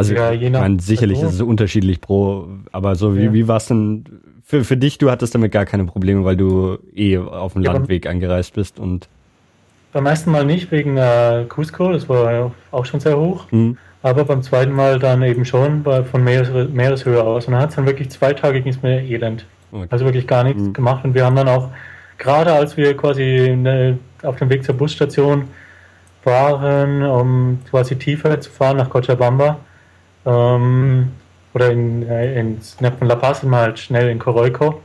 Also ja, ich meine, sicherlich also. ist es unterschiedlich pro, aber so wie, ja. wie war es denn für, für dich? Du hattest damit gar keine Probleme, weil du eh auf dem ja, Landweg angereist bist und beim ersten Mal nicht, wegen äh, Cusco, das war auch schon sehr hoch. Mhm aber beim zweiten Mal dann eben schon bei, von Meeres, Meereshöhe aus. Und dann hat es dann wirklich zwei Tage ging es mir elend. Okay. Also wirklich gar nichts mhm. gemacht. Und wir haben dann auch, gerade als wir quasi ne, auf dem Weg zur Busstation waren, um quasi tiefer zu fahren nach Cochabamba, ähm, oder in, äh, ins von La Paz sind wir halt schnell in Coroico.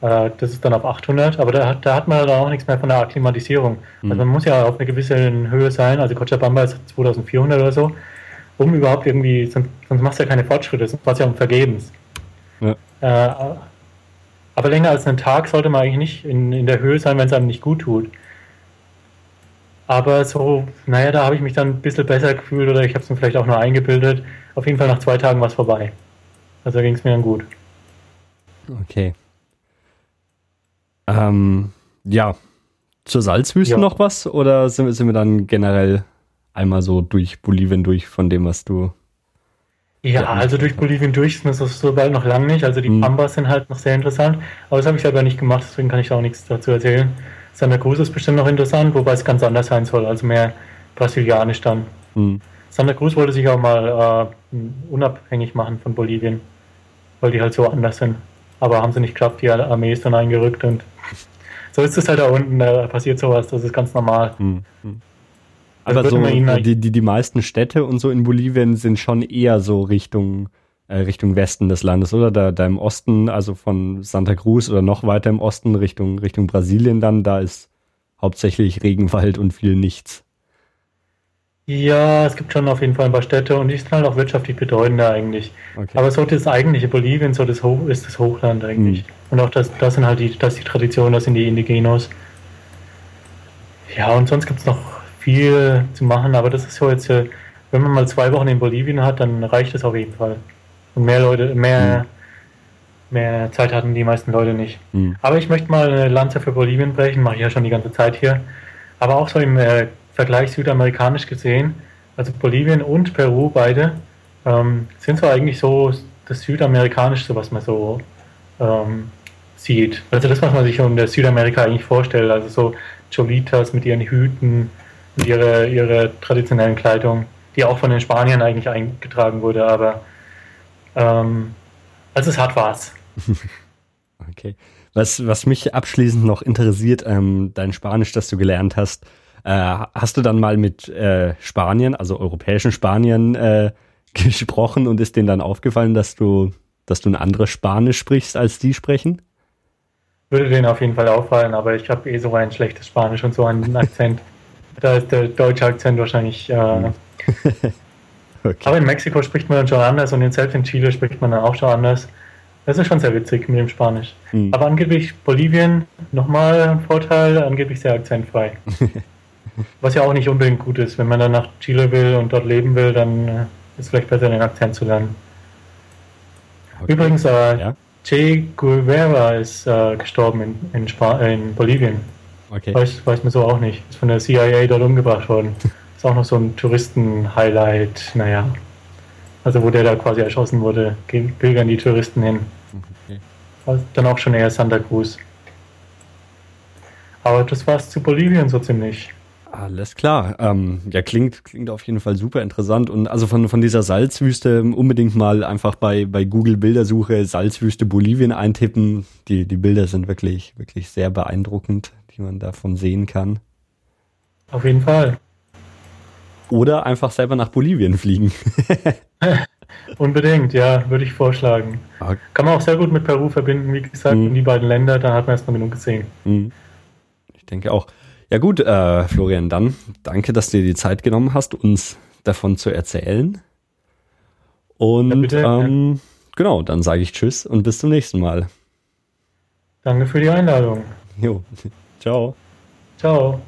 Äh, das ist dann auf 800, aber da, da hat man dann auch nichts mehr von der Akklimatisierung. Mhm. Also man muss ja auf einer gewissen Höhe sein, also Cochabamba ist 2400 oder so um überhaupt irgendwie, sonst, sonst machst du ja keine Fortschritte, sonst machst du ja um Vergebens. Ja. Äh, aber länger als einen Tag sollte man eigentlich nicht in, in der Höhe sein, wenn es einem nicht gut tut. Aber so, naja, da habe ich mich dann ein bisschen besser gefühlt oder ich habe es mir vielleicht auch nur eingebildet. Auf jeden Fall nach zwei Tagen war es vorbei. Also ging es mir dann gut. Okay. Ähm, ja. Zur Salzwüste ja. noch was? Oder sind, sind wir dann generell einmal so durch Bolivien durch von dem, was du. Ja, also durch Bolivien durch ist das so bald noch lang nicht. Also die hm. Pambas sind halt noch sehr interessant. Aber das habe ich selber nicht gemacht, deswegen kann ich da auch nichts dazu erzählen. Santa Cruz ist bestimmt noch interessant, wobei es ganz anders sein soll, also mehr brasilianisch dann. Hm. Santa Cruz wollte sich auch mal äh, unabhängig machen von Bolivien, weil die halt so anders sind. Aber haben sie nicht geschafft, die Armee ist dann eingerückt und so ist es halt da unten, da passiert sowas, das ist ganz normal. Hm. hm. Aber so die, die, die meisten Städte und so in Bolivien sind schon eher so Richtung, Richtung Westen des Landes, oder? Da, da im Osten, also von Santa Cruz oder noch weiter im Osten Richtung, Richtung Brasilien dann, da ist hauptsächlich Regenwald und viel nichts. Ja, es gibt schon auf jeden Fall ein paar Städte und die sind halt auch wirtschaftlich bedeutender eigentlich. Okay. Aber so das eigentliche Bolivien, so das Hoch, ist das Hochland eigentlich. Mhm. Und auch das, das sind halt die, das die Tradition, das sind die Indigenos. Ja, und sonst gibt es noch viel zu machen, aber das ist so jetzt, äh, wenn man mal zwei Wochen in Bolivien hat, dann reicht es auf jeden Fall. Und mehr Leute, mehr, mhm. mehr Zeit hatten die meisten Leute nicht. Mhm. Aber ich möchte mal eine Lanze für Bolivien brechen, mache ich ja schon die ganze Zeit hier. Aber auch so im äh, Vergleich südamerikanisch gesehen, also Bolivien und Peru beide, ähm, sind so eigentlich so das Südamerikanischste, was man so ähm, sieht. Also das, was man sich in der Südamerika eigentlich vorstellt. Also so Cholitas mit ihren Hüten, ihre, ihre traditionellen Kleidung, die auch von den Spaniern eigentlich eingetragen wurde, aber ähm, als es hart war es. Okay. Was, was mich abschließend noch interessiert, ähm, dein Spanisch, das du gelernt hast, äh, hast du dann mal mit äh, Spaniern, also europäischen Spaniern, äh, gesprochen und ist denen dann aufgefallen, dass du, dass du ein anderes Spanisch sprichst, als die sprechen? Würde denen auf jeden Fall auffallen, aber ich habe eh so ein schlechtes Spanisch und so einen Akzent. Da ist der deutsche Akzent wahrscheinlich. Okay. Aber in Mexiko spricht man dann schon anders und selbst in Chile spricht man dann auch schon anders. Das ist schon sehr witzig mit dem Spanisch. Mhm. Aber angeblich Bolivien, nochmal ein Vorteil, angeblich sehr akzentfrei. Was ja auch nicht unbedingt gut ist. Wenn man dann nach Chile will und dort leben will, dann äh, ist es vielleicht besser, den Akzent zu lernen. Okay. Übrigens, äh, ja? Che Guevara ist äh, gestorben in, in, in Bolivien. Okay. Weiß, weiß man so auch nicht. Ist von der CIA dort umgebracht worden. Ist auch noch so ein Touristen-Highlight, naja. Also wo der da quasi erschossen wurde, pilgern die Touristen hin. Okay. Dann auch schon eher Santa Cruz. Aber das war's zu Bolivien so ziemlich. Alles klar. Ähm, ja, klingt, klingt auf jeden Fall super interessant. Und also von, von dieser Salzwüste unbedingt mal einfach bei, bei Google Bildersuche Salzwüste Bolivien eintippen. Die, die Bilder sind wirklich, wirklich sehr beeindruckend, die man davon sehen kann. Auf jeden Fall. Oder einfach selber nach Bolivien fliegen. Unbedingt, ja, würde ich vorschlagen. Okay. Kann man auch sehr gut mit Peru verbinden, wie gesagt, mhm. die beiden Länder, da hat man erstmal genug gesehen. Mhm. Ich denke auch. Ja gut, äh, Florian, dann danke, dass du dir die Zeit genommen hast, uns davon zu erzählen. Und ja, ähm, ja. genau, dann sage ich Tschüss und bis zum nächsten Mal. Danke für die Einladung. Jo, ciao. Ciao.